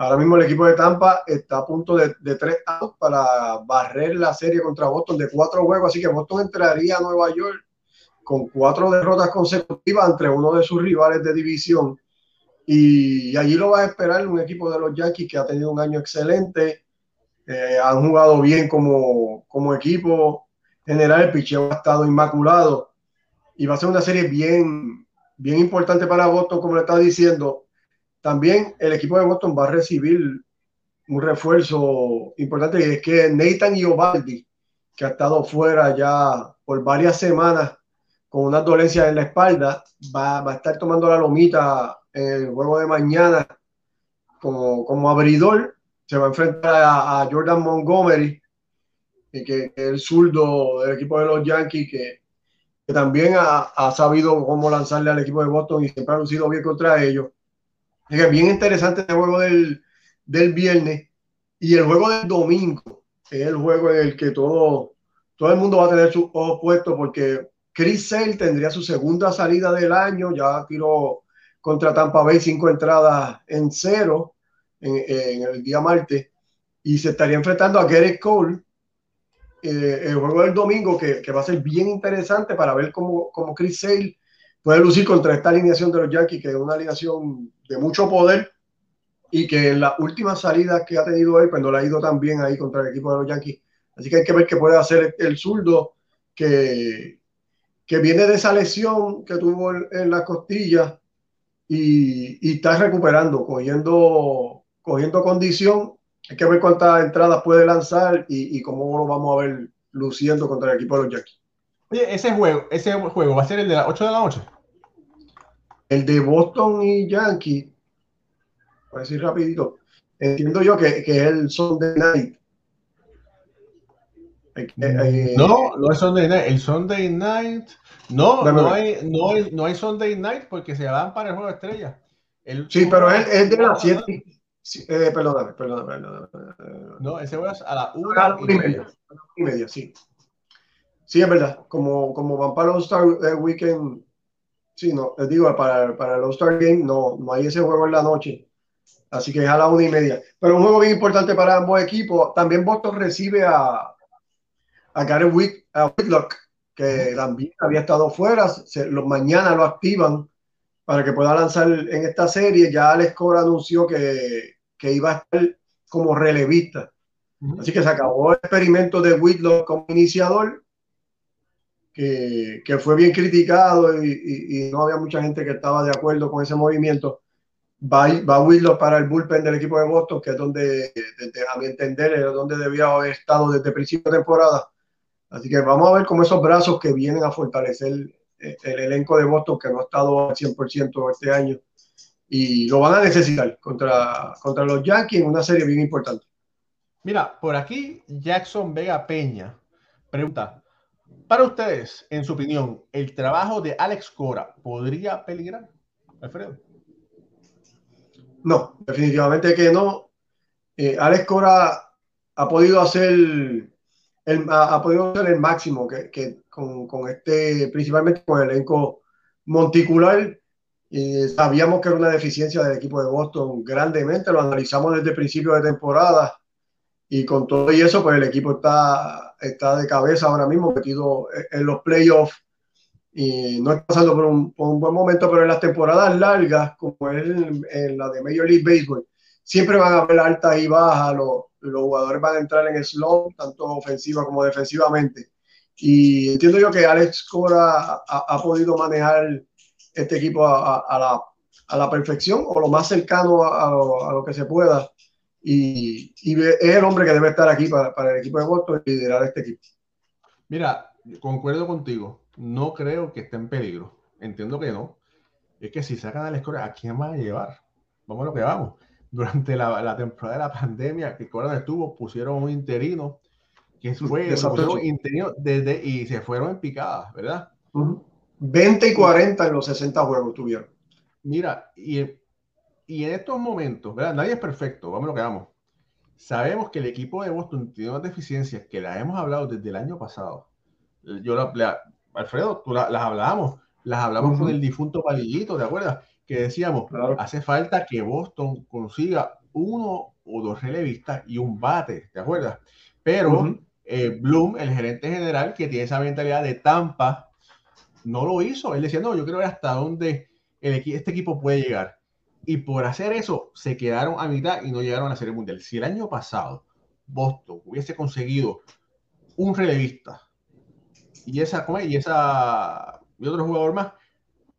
Ahora mismo el equipo de Tampa está a punto de, tres outs para barrer la serie contra Boston de cuatro juegos, así que Boston entraría a Nueva York con cuatro derrotas consecutivas entre uno de sus rivales de división. Y allí lo va a esperar un equipo de los Yankees que ha tenido un año excelente, eh, han jugado bien como, como equipo general, el picheo ha estado inmaculado y va a ser una serie bien, bien importante para Boston, como le estaba diciendo también el equipo de Boston va a recibir un refuerzo importante y es que Nathan Iovaldi, que ha estado fuera ya por varias semanas con una dolencia en la espalda, va, a estar tomando la lomita en el juego de mañana como, como abridor. Se va a enfrentar a, Jordan Montgomery, que, el zurdo del equipo de los Yankees, que, que también ha, ha, sabido cómo lanzarle al equipo de Boston y siempre ha lucido bien contra ellos. Bien interesante el juego del, del viernes y el juego del domingo, es el juego en el que todo, todo el mundo va a tener su ojo puesto porque Chris Sale tendría su segunda salida del año, ya tiró contra Tampa Bay cinco entradas en cero en, en el día martes y se estaría enfrentando a Garrett Cole. Eh, el juego del domingo que, que, va a ser bien interesante para ver cómo, cómo Chris Sale puede lucir contra esta alineación de los Yankees, que es una alineación de mucho poder y que en las últimas salidas que ha tenido él, cuando le ha ido también ahí contra el equipo de los Yankees. Así que hay que ver qué puede hacer el zurdo que, que viene de esa lesión que tuvo en, la costilla y, y, está recuperando, cogiendo, cogiendo condición. Hay que ver cuántas entradas puede lanzar y, y cómo lo vamos a ver luciendo contra el equipo de los Yankees. Oye, ese juego, ese juego va a ser el de las 8 de la noche. El de Boston y Yankees, voy a decir rapidito, entiendo yo que, que es el Sunday Night. Eh, eh, no, no es Sunday Night. El Sunday Night. No, no hay, no, hay, no hay Sunday Night porque se van para el juego de estrella. sí, pero es, es de las 7. eh, perdóname, perdóname, perdóname, No, ese juego es a la 1 y, media. y media. Sí. Sí, es verdad. Como, como van para el All-Star eh, Weekend Sí, no, les digo, para, para el All-Star Game no, no hay ese juego en la noche. Así que es a la una y media. Pero un juego bien importante para ambos equipos. También Boston recibe a, a Gary Whitlock, que también había estado fuera. los mañana lo activan para que pueda lanzar en esta serie. Ya Alex Cora anunció que, que iba a estar como relevista. Así que se acabó el experimento de Whitlock como iniciador que, que fue bien criticado y, y, no había mucha gente que estaba de acuerdo con ese movimiento. Va, va a para el bullpen del equipo de Boston, que es donde, a mi entender, es donde debía haber estado desde principio de temporada. Así que vamos a ver cómo esos brazos que vienen a fortalecer el, el elenco de Boston, que no ha estado al 100% este año, y lo van a necesitar contra, contra los Yankees en una serie bien importante. Mira, por aquí Jackson Vega Peña pregunta, para ustedes, en su opinión, ¿el trabajo de Alex Cora podría peligrar? Alfredo. No, definitivamente que no. Eh, Alex Cora ha podido hacer el, ha, podido hacer el máximo que, que con, con, este, principalmente con el elenco monticular. Y sabíamos que era una deficiencia del equipo de Boston grandemente, lo analizamos desde el principio de temporada y con todo y eso, pues el equipo está, está de cabeza ahora mismo, metido en los playoffs y no está pasando por un, por un, buen momento, pero en las temporadas largas, como es en, la de Major League Baseball, siempre van a haber altas y bajas, los, los jugadores van a entrar en slow, tanto ofensiva como defensivamente. Y entiendo yo que Alex Cora ha, ha podido manejar este equipo a, a, la, a, la, perfección o lo más cercano a, lo, lo que se pueda y, es el hombre que debe estar aquí para, para, el equipo de Boston y liderar este equipo. Mira, concuerdo contigo. No creo que esté en peligro. Entiendo que no. Es que si sacan a la escuela, ¿a quién van a llevar? Vamos a lo que vamos. Durante la, la temporada de la pandemia que Cora estuvo, pusieron un interino que fue interino desde, y se fueron en picadas, ¿verdad? 20 y 40 en los 60 juegos tuvieron. Mira, y y en estos momentos, ¿verdad? Nadie es perfecto, vamos lo que vamos. Sabemos que el equipo de Boston tiene unas deficiencias que las hemos hablado desde el año pasado. Yo, Alfredo, tú las hablamos, las hablamos con el difunto Palillito, ¿te acuerdas? Que decíamos, hace falta que Boston consiga uno o dos relevistas y un bate, ¿te acuerdas? Pero eh, Bloom, el gerente general, que tiene esa mentalidad de Tampa, no lo hizo. Él decía, no, yo quiero ver hasta dónde el, este equipo puede llegar. Y por hacer eso, se quedaron a mitad y no llegaron a la Serie Mundial. Si el año pasado Boston hubiese conseguido un relevista y esa y esa y otro jugador más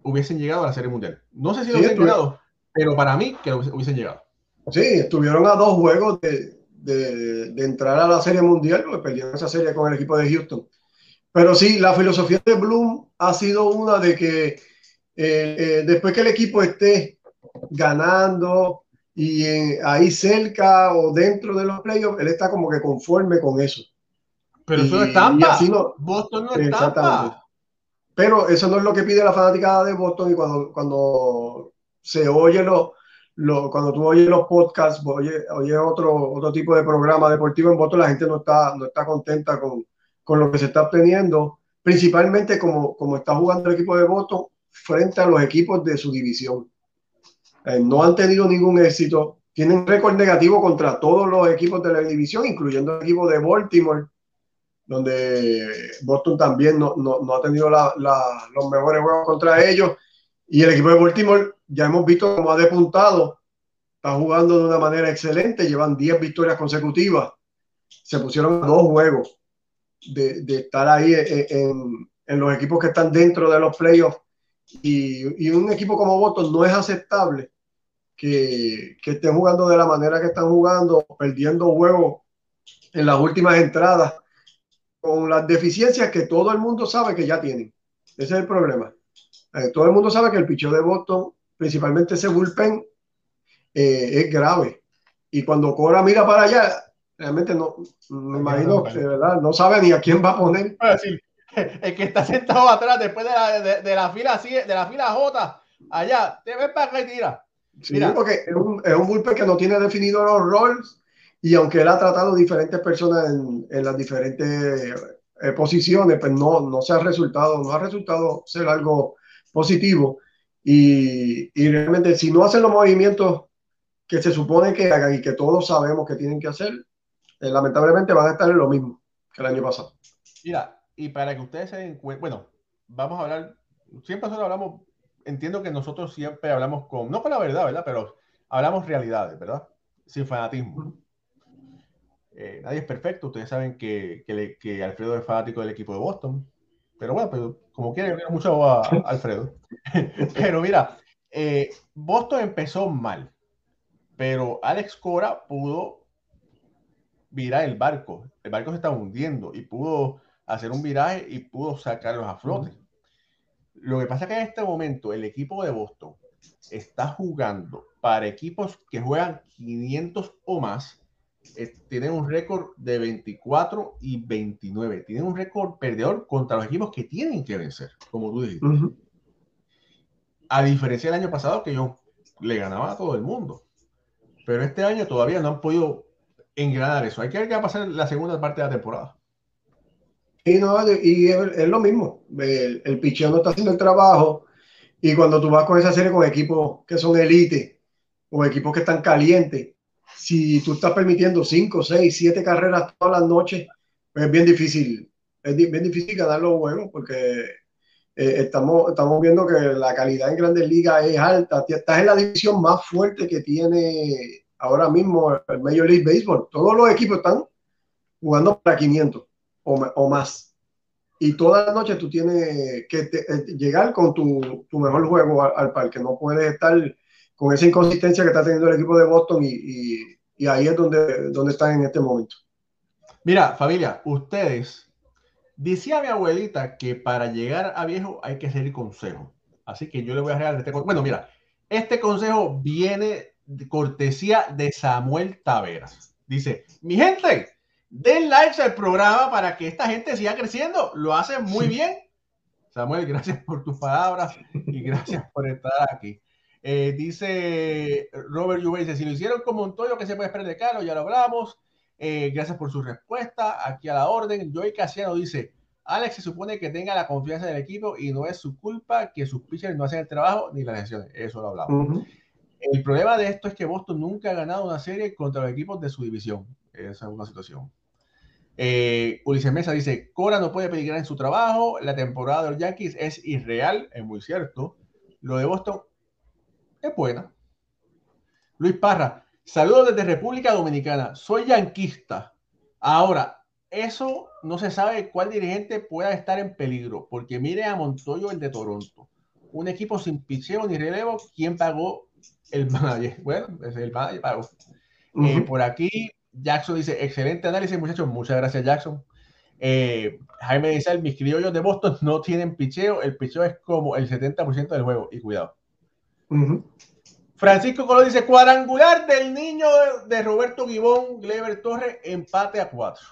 hubiesen llegado a la Serie Mundial. No sé si lo hubiesen llegado, pero para mí que hubiesen llegado. Sí, estuvieron a dos juegos de, de, entrar a la Serie Mundial, porque perdieron esa serie con el equipo de Houston. Pero sí, la filosofía de Bloom ha sido una de que eh, eh, después que el equipo esté ganando y ahí cerca o dentro de los playoffs, él está como que conforme con eso. Pero eso no es Tampa. Boston no es Tampa. Pero eso no es lo que pide la fanática de Boston y cuando, cuando se oye lo, lo, cuando tú oyes los podcasts, oye, oye otro, otro tipo de programa deportivo en Boston, la gente no está, no está contenta con, con lo que se está obteniendo, principalmente como, como está jugando el equipo de Boston frente a los equipos de su división. Eh, no han tenido ningún éxito. Tienen récord negativo contra todos los equipos de la división, incluyendo el equipo de Baltimore, donde Boston también no, no, ha tenido los mejores juegos contra ellos. Y el equipo de Baltimore, ya hemos visto cómo ha depuntado, está jugando de una manera excelente, llevan 10 victorias consecutivas. Se pusieron a dos juegos de, estar ahí en, en, los equipos que están dentro de los playoffs. Y, y un equipo como Boston no es aceptable que, que, estén jugando de la manera que están jugando, perdiendo juegos en las últimas entradas, con las deficiencias que todo el mundo sabe que ya tienen. Ese es el problema. Eh, todo el mundo sabe que el picheo de Boston, principalmente ese bullpen, eh, es grave. Y cuando Cora mira para allá, realmente no, me imagino que ¿verdad? no sabe ni a quién va a poner. El que está sentado atrás, después de la, de, la fila de la fila J, allá, te ves para que tira. Sí, porque es un, es un bullpen que no tiene definido los roles y aunque él ha tratado diferentes personas en, en las diferentes eh, posiciones, pues no, no se ha resultado, no ha resultado ser algo positivo. Y, y, realmente si no hacen los movimientos que se supone que hagan y que todos sabemos que tienen que hacer, eh, lamentablemente van a estar en lo mismo que el año pasado. Mira, y para que ustedes se den cuenta, bueno, vamos a hablar, siempre nosotros hablamos entiendo que nosotros siempre hablamos con, no con la verdad, ¿verdad? Pero hablamos realidades, ¿verdad? Sin fanatismo. Eh, nadie es perfecto. Ustedes saben que, que, que, Alfredo es fanático del equipo de Boston. Pero bueno, pero como quiere, mucho a, Alfredo. pero mira, eh, Boston empezó mal, pero Alex Cora pudo virar el barco. El barco se estaba hundiendo y pudo hacer un viraje y pudo sacarlos a flote. Lo que pasa es que en este momento el equipo de Boston está jugando para equipos que juegan 500 o más. Eh, tienen un récord de 24 y 29. Tienen un récord perdedor contra los equipos que tienen que vencer, como tú dijiste. A diferencia del año pasado, que yo le ganaba a todo el mundo. Pero este año todavía no han podido engranar eso. Hay que ver qué va a pasar en la segunda parte de la temporada. Y, no, y es, lo mismo. El, el no está haciendo el trabajo. Y cuando tú vas con esa serie con equipos que son elite o equipos que están calientes, si tú estás permitiendo 5, 6, 7 carreras todas las noches, pues es bien difícil. Es bien difícil ganar los juegos porque eh, estamos, estamos viendo que la calidad en grandes ligas es alta. Estás en la división más fuerte que tiene ahora mismo el Major League Baseball. Todos los equipos están jugando para 500 o, más. Y toda la noche tú tienes que eh, llegar con tu, mejor juego al, parque. No puedes estar con esa inconsistencia que está teniendo el equipo de Boston y, y, ahí es donde, donde están en este momento. Mira, familia, ustedes, decía mi abuelita que para llegar a viejo hay que seguir consejo. Así que yo le voy a regalar este consejo. Bueno, mira, este consejo viene de cortesía de Samuel Taveras. Dice, mi gente, Den likes al programa para que esta gente siga creciendo. Lo hace muy bien. Samuel, gracias por tus palabras y gracias por estar aquí. Eh, dice Robert Juve, dice, si lo hicieron como un toyo, que se puede esperar de Carlos? Ya lo hablamos. Eh, gracias por su respuesta. Aquí a la orden. Joey Casiano dice, Alex se supone que tenga la confianza del equipo y no es su culpa que sus pitchers no hacen el trabajo ni las lesiones. Eso lo hablamos. El problema de esto es que Boston nunca ha ganado una serie contra los equipos de su división. Esa es una situación. Eh, Ulises Mesa dice, Cora no puede peligrar en su trabajo, la temporada de los Yankees es irreal, es muy cierto. Lo de Boston es buena. Luis Parra, saludos desde República Dominicana, soy yanquista. Ahora, eso no se sabe cuál dirigente pueda estar en peligro, porque mire a Montoyo, el de Toronto. Un equipo sin picheo ni relevo, ¿quién pagó el manager? Bueno, es el manager pagó. Eh, por aquí, Jackson dice, excelente análisis, muchachos. Muchas gracias, Jackson. Eh, Jaime dice, mis criollos de Boston no tienen picheo. El picheo es como el 70% del juego. Y cuidado. Francisco Colo dice, cuadrangular del niño de, Roberto Gibón, Gleber Torres, empate a cuatro.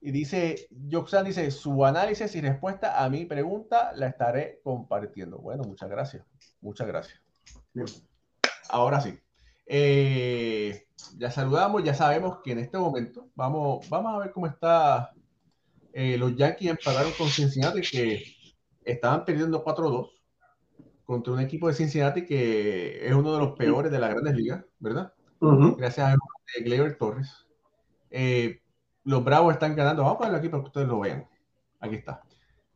Y dice, Joxan dice, su análisis y respuesta a mi pregunta la estaré compartiendo. Bueno, muchas gracias. Muchas gracias. Ahora sí. Eh, ya saludamos, ya sabemos que en este momento vamos, vamos a ver cómo está. Eh, los Yankees empataron con Cincinnati que estaban perdiendo 4-2 contra un equipo de Cincinnati que es uno de los peores de las grandes ligas, ¿verdad? Gracias a Gleyber Torres. Eh, los Bravos están ganando. Vamos a ponerlo aquí para que ustedes lo vean. Aquí está.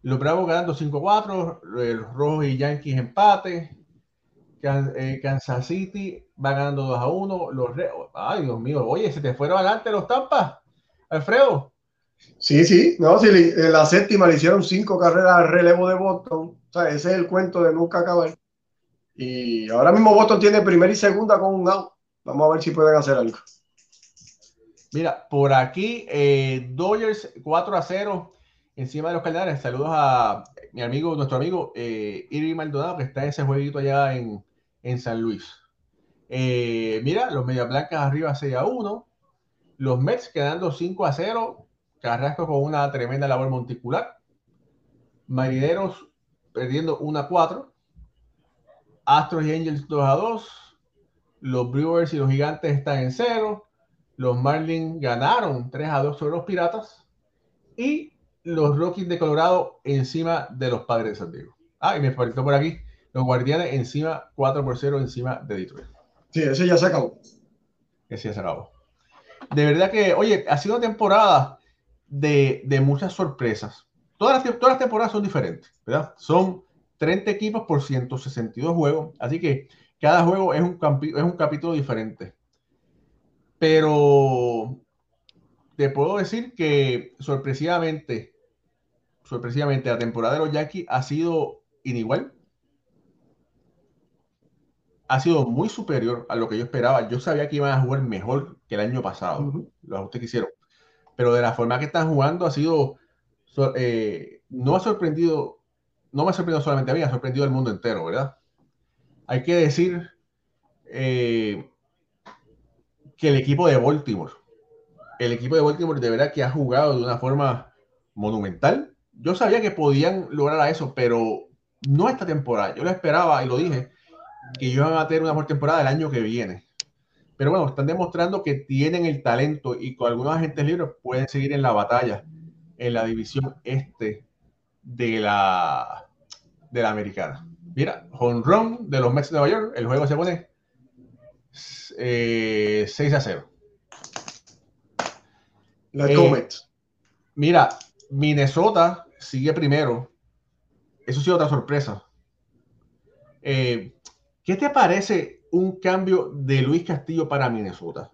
Los Bravos ganando 5-4, los Rojos y Yankees empate. Kansas City va ganando 2 a 1. Los Ay, Dios mío, oye, se te fueron adelante los Tampas, Alfredo. Sí, sí, no, si en la séptima le hicieron cinco carreras al relevo de Boston. O sea, ese es el cuento de nunca acabar. Y ahora mismo Boston tiene primera y segunda con un out. Vamos a ver si pueden hacer algo. Mira, por aquí, eh, Dodgers 4 a 0 encima de los Cardenales. Saludos a mi amigo, nuestro amigo eh, Irving Maldonado, que está en ese jueguito allá en, en San Luis. Eh, mira, los Media Blancas arriba 6 a 1. Los Mets quedando 5 a 0. Carrasco con una tremenda labor monticular. Marineros perdiendo 1 a 4. Astros y Angels 2 a 2. Los Brewers y los Gigantes están en 0. Los Marlins ganaron 3 a 2 sobre los Piratas. Y los Rockies de Colorado encima de los Padres de San Diego. Ah, y me faltó por aquí los Guardianes encima, 4 por 0 encima de Detroit. Sí, ese ya se acabó. Ese ya se acabó. De verdad que, oye, ha sido una temporada de, de muchas sorpresas. Todas las, todas las temporadas son diferentes, ¿verdad? Son 30 equipos por 162 juegos, así que cada juego es un, es un capítulo diferente. Pero te puedo decir que sorpresivamente sorpresivamente, la temporada de los Yankees ha sido inigual. Ha sido muy superior a lo que yo esperaba. Yo sabía que iban a jugar mejor que el año pasado, los ajustes que hicieron. Pero de la forma que están jugando ha sido, eh, no ha sorprendido, no me ha sorprendido solamente a mí, ha sorprendido al mundo entero, ¿verdad? Hay que decir eh, que el equipo de Baltimore, el equipo de Baltimore de verdad que ha jugado de una forma monumental. Yo sabía que podían lograr eso, pero no esta temporada. Yo lo esperaba y lo dije, que iban a tener una mejor temporada el año que viene. Pero bueno, están demostrando que tienen el talento y con algunos agentes libres pueden seguir en la batalla en la división este de la, de la americana. Mira, run de los Mets de Nueva York, el juego se pone 6 eh, a 0. La eh, Mira, Minnesota sigue primero. Eso sí, otra sorpresa. Eh, ¿Qué te parece un cambio de Luis Castillo para Minnesota?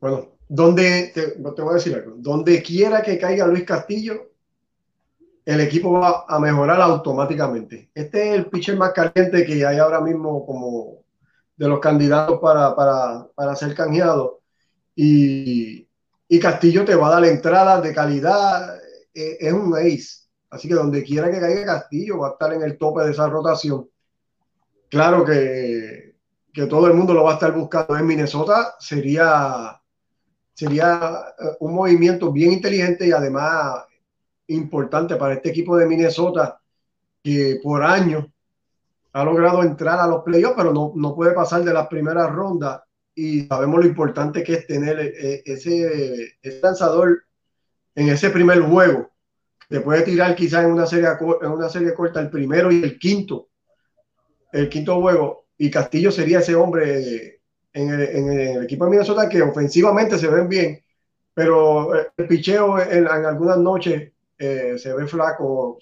Bueno, donde te, te voy a decir algo. Donde quiera que caiga Luis Castillo, el equipo va a mejorar automáticamente. Este es el pitcher más caliente que hay ahora mismo como de los candidatos para, para, para ser canjeado. Y, y, Castillo te va a dar entrada de calidad. Es, es, un ace. Así que donde quiera que caiga Castillo va a estar en el tope de esa rotación. Claro que, que todo el mundo lo va a estar buscando en Minnesota. Sería, sería eh, un movimiento bien inteligente y además importante para este equipo de Minnesota que por años ha logrado entrar a los playoffs, pero no, no puede pasar de las primeras rondas. Y sabemos lo importante que es tener eh, ese, ese lanzador en ese primer juego. Te puede tirar quizás en una serie, en una serie corta el primero y el quinto. El quinto juego. Y Castillo sería ese hombre en el, en el equipo de Minnesota que ofensivamente se ven bien, pero el picheo en, en algunas noches eh, se ve flaco,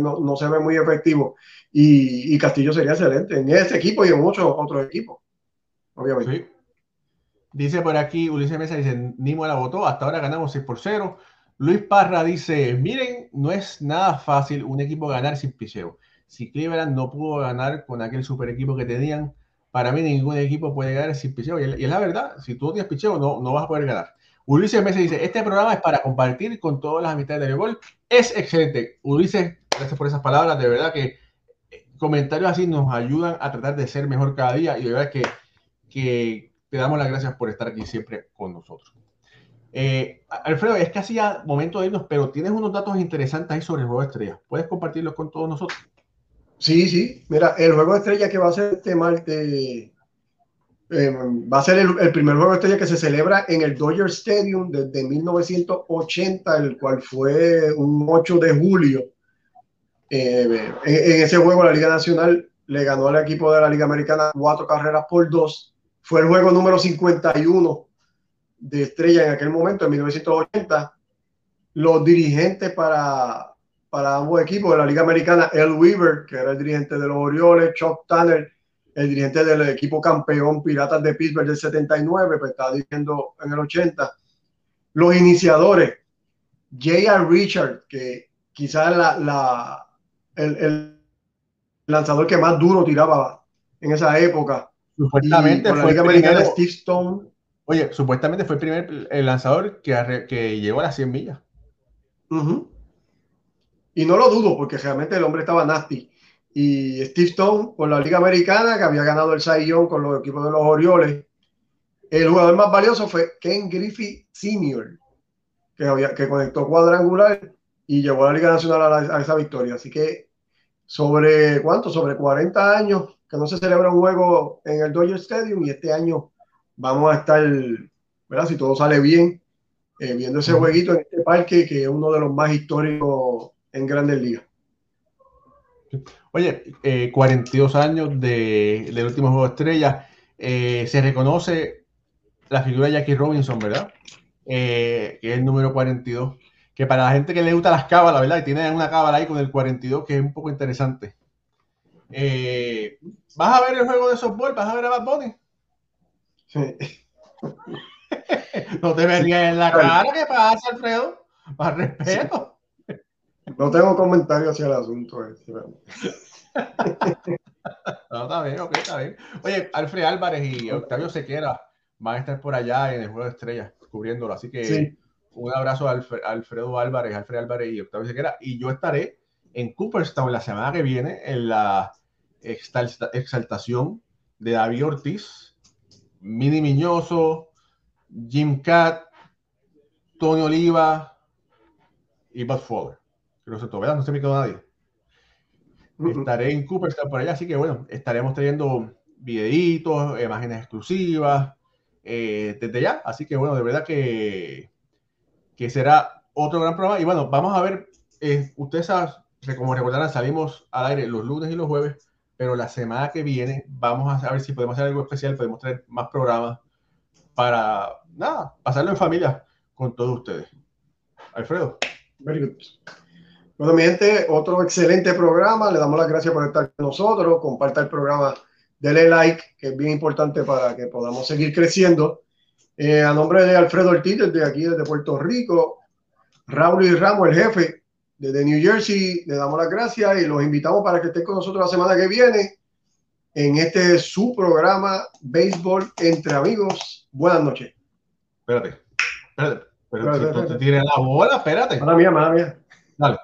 no, se ve muy efectivo. Y, Castillo sería excelente en ese equipo y en muchos otros equipos, obviamente. Dice por aquí, Ulises Mesa dice, Nimo la votó, hasta ahora ganamos 6 por 0. Luis Parra dice, miren, no es nada fácil un equipo ganar sin picheo. Si Cleveland no pudo ganar con aquel super equipo que tenían, para mí ningún equipo puede ganar sin picheo. Y es la verdad, si tú no tienes picheo, no, no vas a poder ganar. Ulises Mesa dice, este programa es para compartir con todas las amistades de béisbol. Es excelente. Ulises, gracias por esas palabras. De verdad que eh, comentarios así nos ayudan a tratar de ser mejor cada día y de verdad que, que te damos las gracias por estar aquí siempre con nosotros. Eh, Alfredo, es casi ya momento de irnos, pero tienes unos datos interesantes ahí sobre el juego estrellas. ¿Puedes compartirlos con todos nosotros? Sí, sí. Mira, el juego de estrella que va a ser este martes eh, va a ser el, primer juego de estrella que se celebra en el Dodger Stadium desde 1980, el cual fue un 8 de julio. Eh, en, ese juego la Liga Nacional le ganó al equipo de la Liga Americana cuatro carreras por dos. Fue el juego número 51 de estrella en aquel momento, en 1980. Los dirigentes para, para ambos equipos de la Liga Americana, El Weaver, que era el dirigente de los Orioles, Chuck Tanner, el dirigente del equipo campeón Piratas de Pittsburgh del 79, pues estaba diciendo en el 80. Los iniciadores, J.R. Richard, que quizás la, el, lanzador que más duro tiraba en esa época. Supuestamente fue el primer, Steve Stone. Oye, supuestamente fue el primer el lanzador que, que llegó a las 100 millas. Y no lo dudo, porque realmente el hombre estaba nasty y Steve Stone por la Liga Americana, que había ganado el Cy con los equipos de los Orioles. El jugador más valioso fue Ken Griffey Sr., que, había, que conectó cuadrangular y llevó a la Liga Nacional a, esa victoria. Así que sobre, ¿cuánto? Sobre 40 años que no se celebra un juego en el Dodger Stadium y este año vamos a estar, ¿verdad? Si todo sale bien, eh, viendo ese jueguito en este parque que es uno de los más históricos en Grandes Ligas. Oye, 42 eh, años de, del último juego de estrella. Eh, se reconoce la figura de Jackie Robinson, ¿verdad? Eh, que es el número 42. Que para la gente que le gusta las cábalas, ¿verdad? Y tiene una cábala ahí con el 42 que es un poco interesante. ¿Vas a ver el juego de softball? ¿Vas a ver a Bad Bunny? Sí. no te verías en la cara. ¿Qué pasa, Alfredo? Más respeto. No tengo comentarios hacia el asunto. Este, no, está bien, ok, está bien. Oye, Alfred Álvarez y Octavio Sequera van a estar por allá en el Juego de Estrellas cubriéndolo. Así que un abrazo a Alfredo Álvarez, Alfred Álvarez y Octavio Sequera. Y yo estaré en Cooperstown la semana que viene en la exaltación de David Ortiz, Mini Miñoso, Jim Cat, Tony Oliva y Bud Fowler. No se no se me quedó nadie. Estaré en Cooperstown por allá, así que bueno, estaremos teniendo videitos, imágenes exclusivas eh, desde ya. Así que bueno, de verdad que, que será otro gran programa. Y bueno, vamos a ver, eh, ustedes como recordarán, salimos al aire los lunes y los jueves, pero la semana que viene vamos a ver si podemos hacer algo especial, podemos traer más programas para, nada, pasarlo en familia con todos ustedes. Alfredo. Very good. Bueno, mi gente, otro excelente programa. Le damos las gracias por estar con nosotros. Comparta el programa, dele like, que es bien importante para que podamos seguir creciendo. Eh, a nombre de Alfredo Ortiz, desde aquí, desde Puerto Rico, Raúl y Ramos, el jefe, desde New Jersey, le damos las gracias y los invitamos para que estén con nosotros la semana que viene en este su programa Béisbol entre amigos. Buenas noches. Espérate, espérate. Pero si tú te tienes la bola, espérate. Mala mía, mala mía. Dale.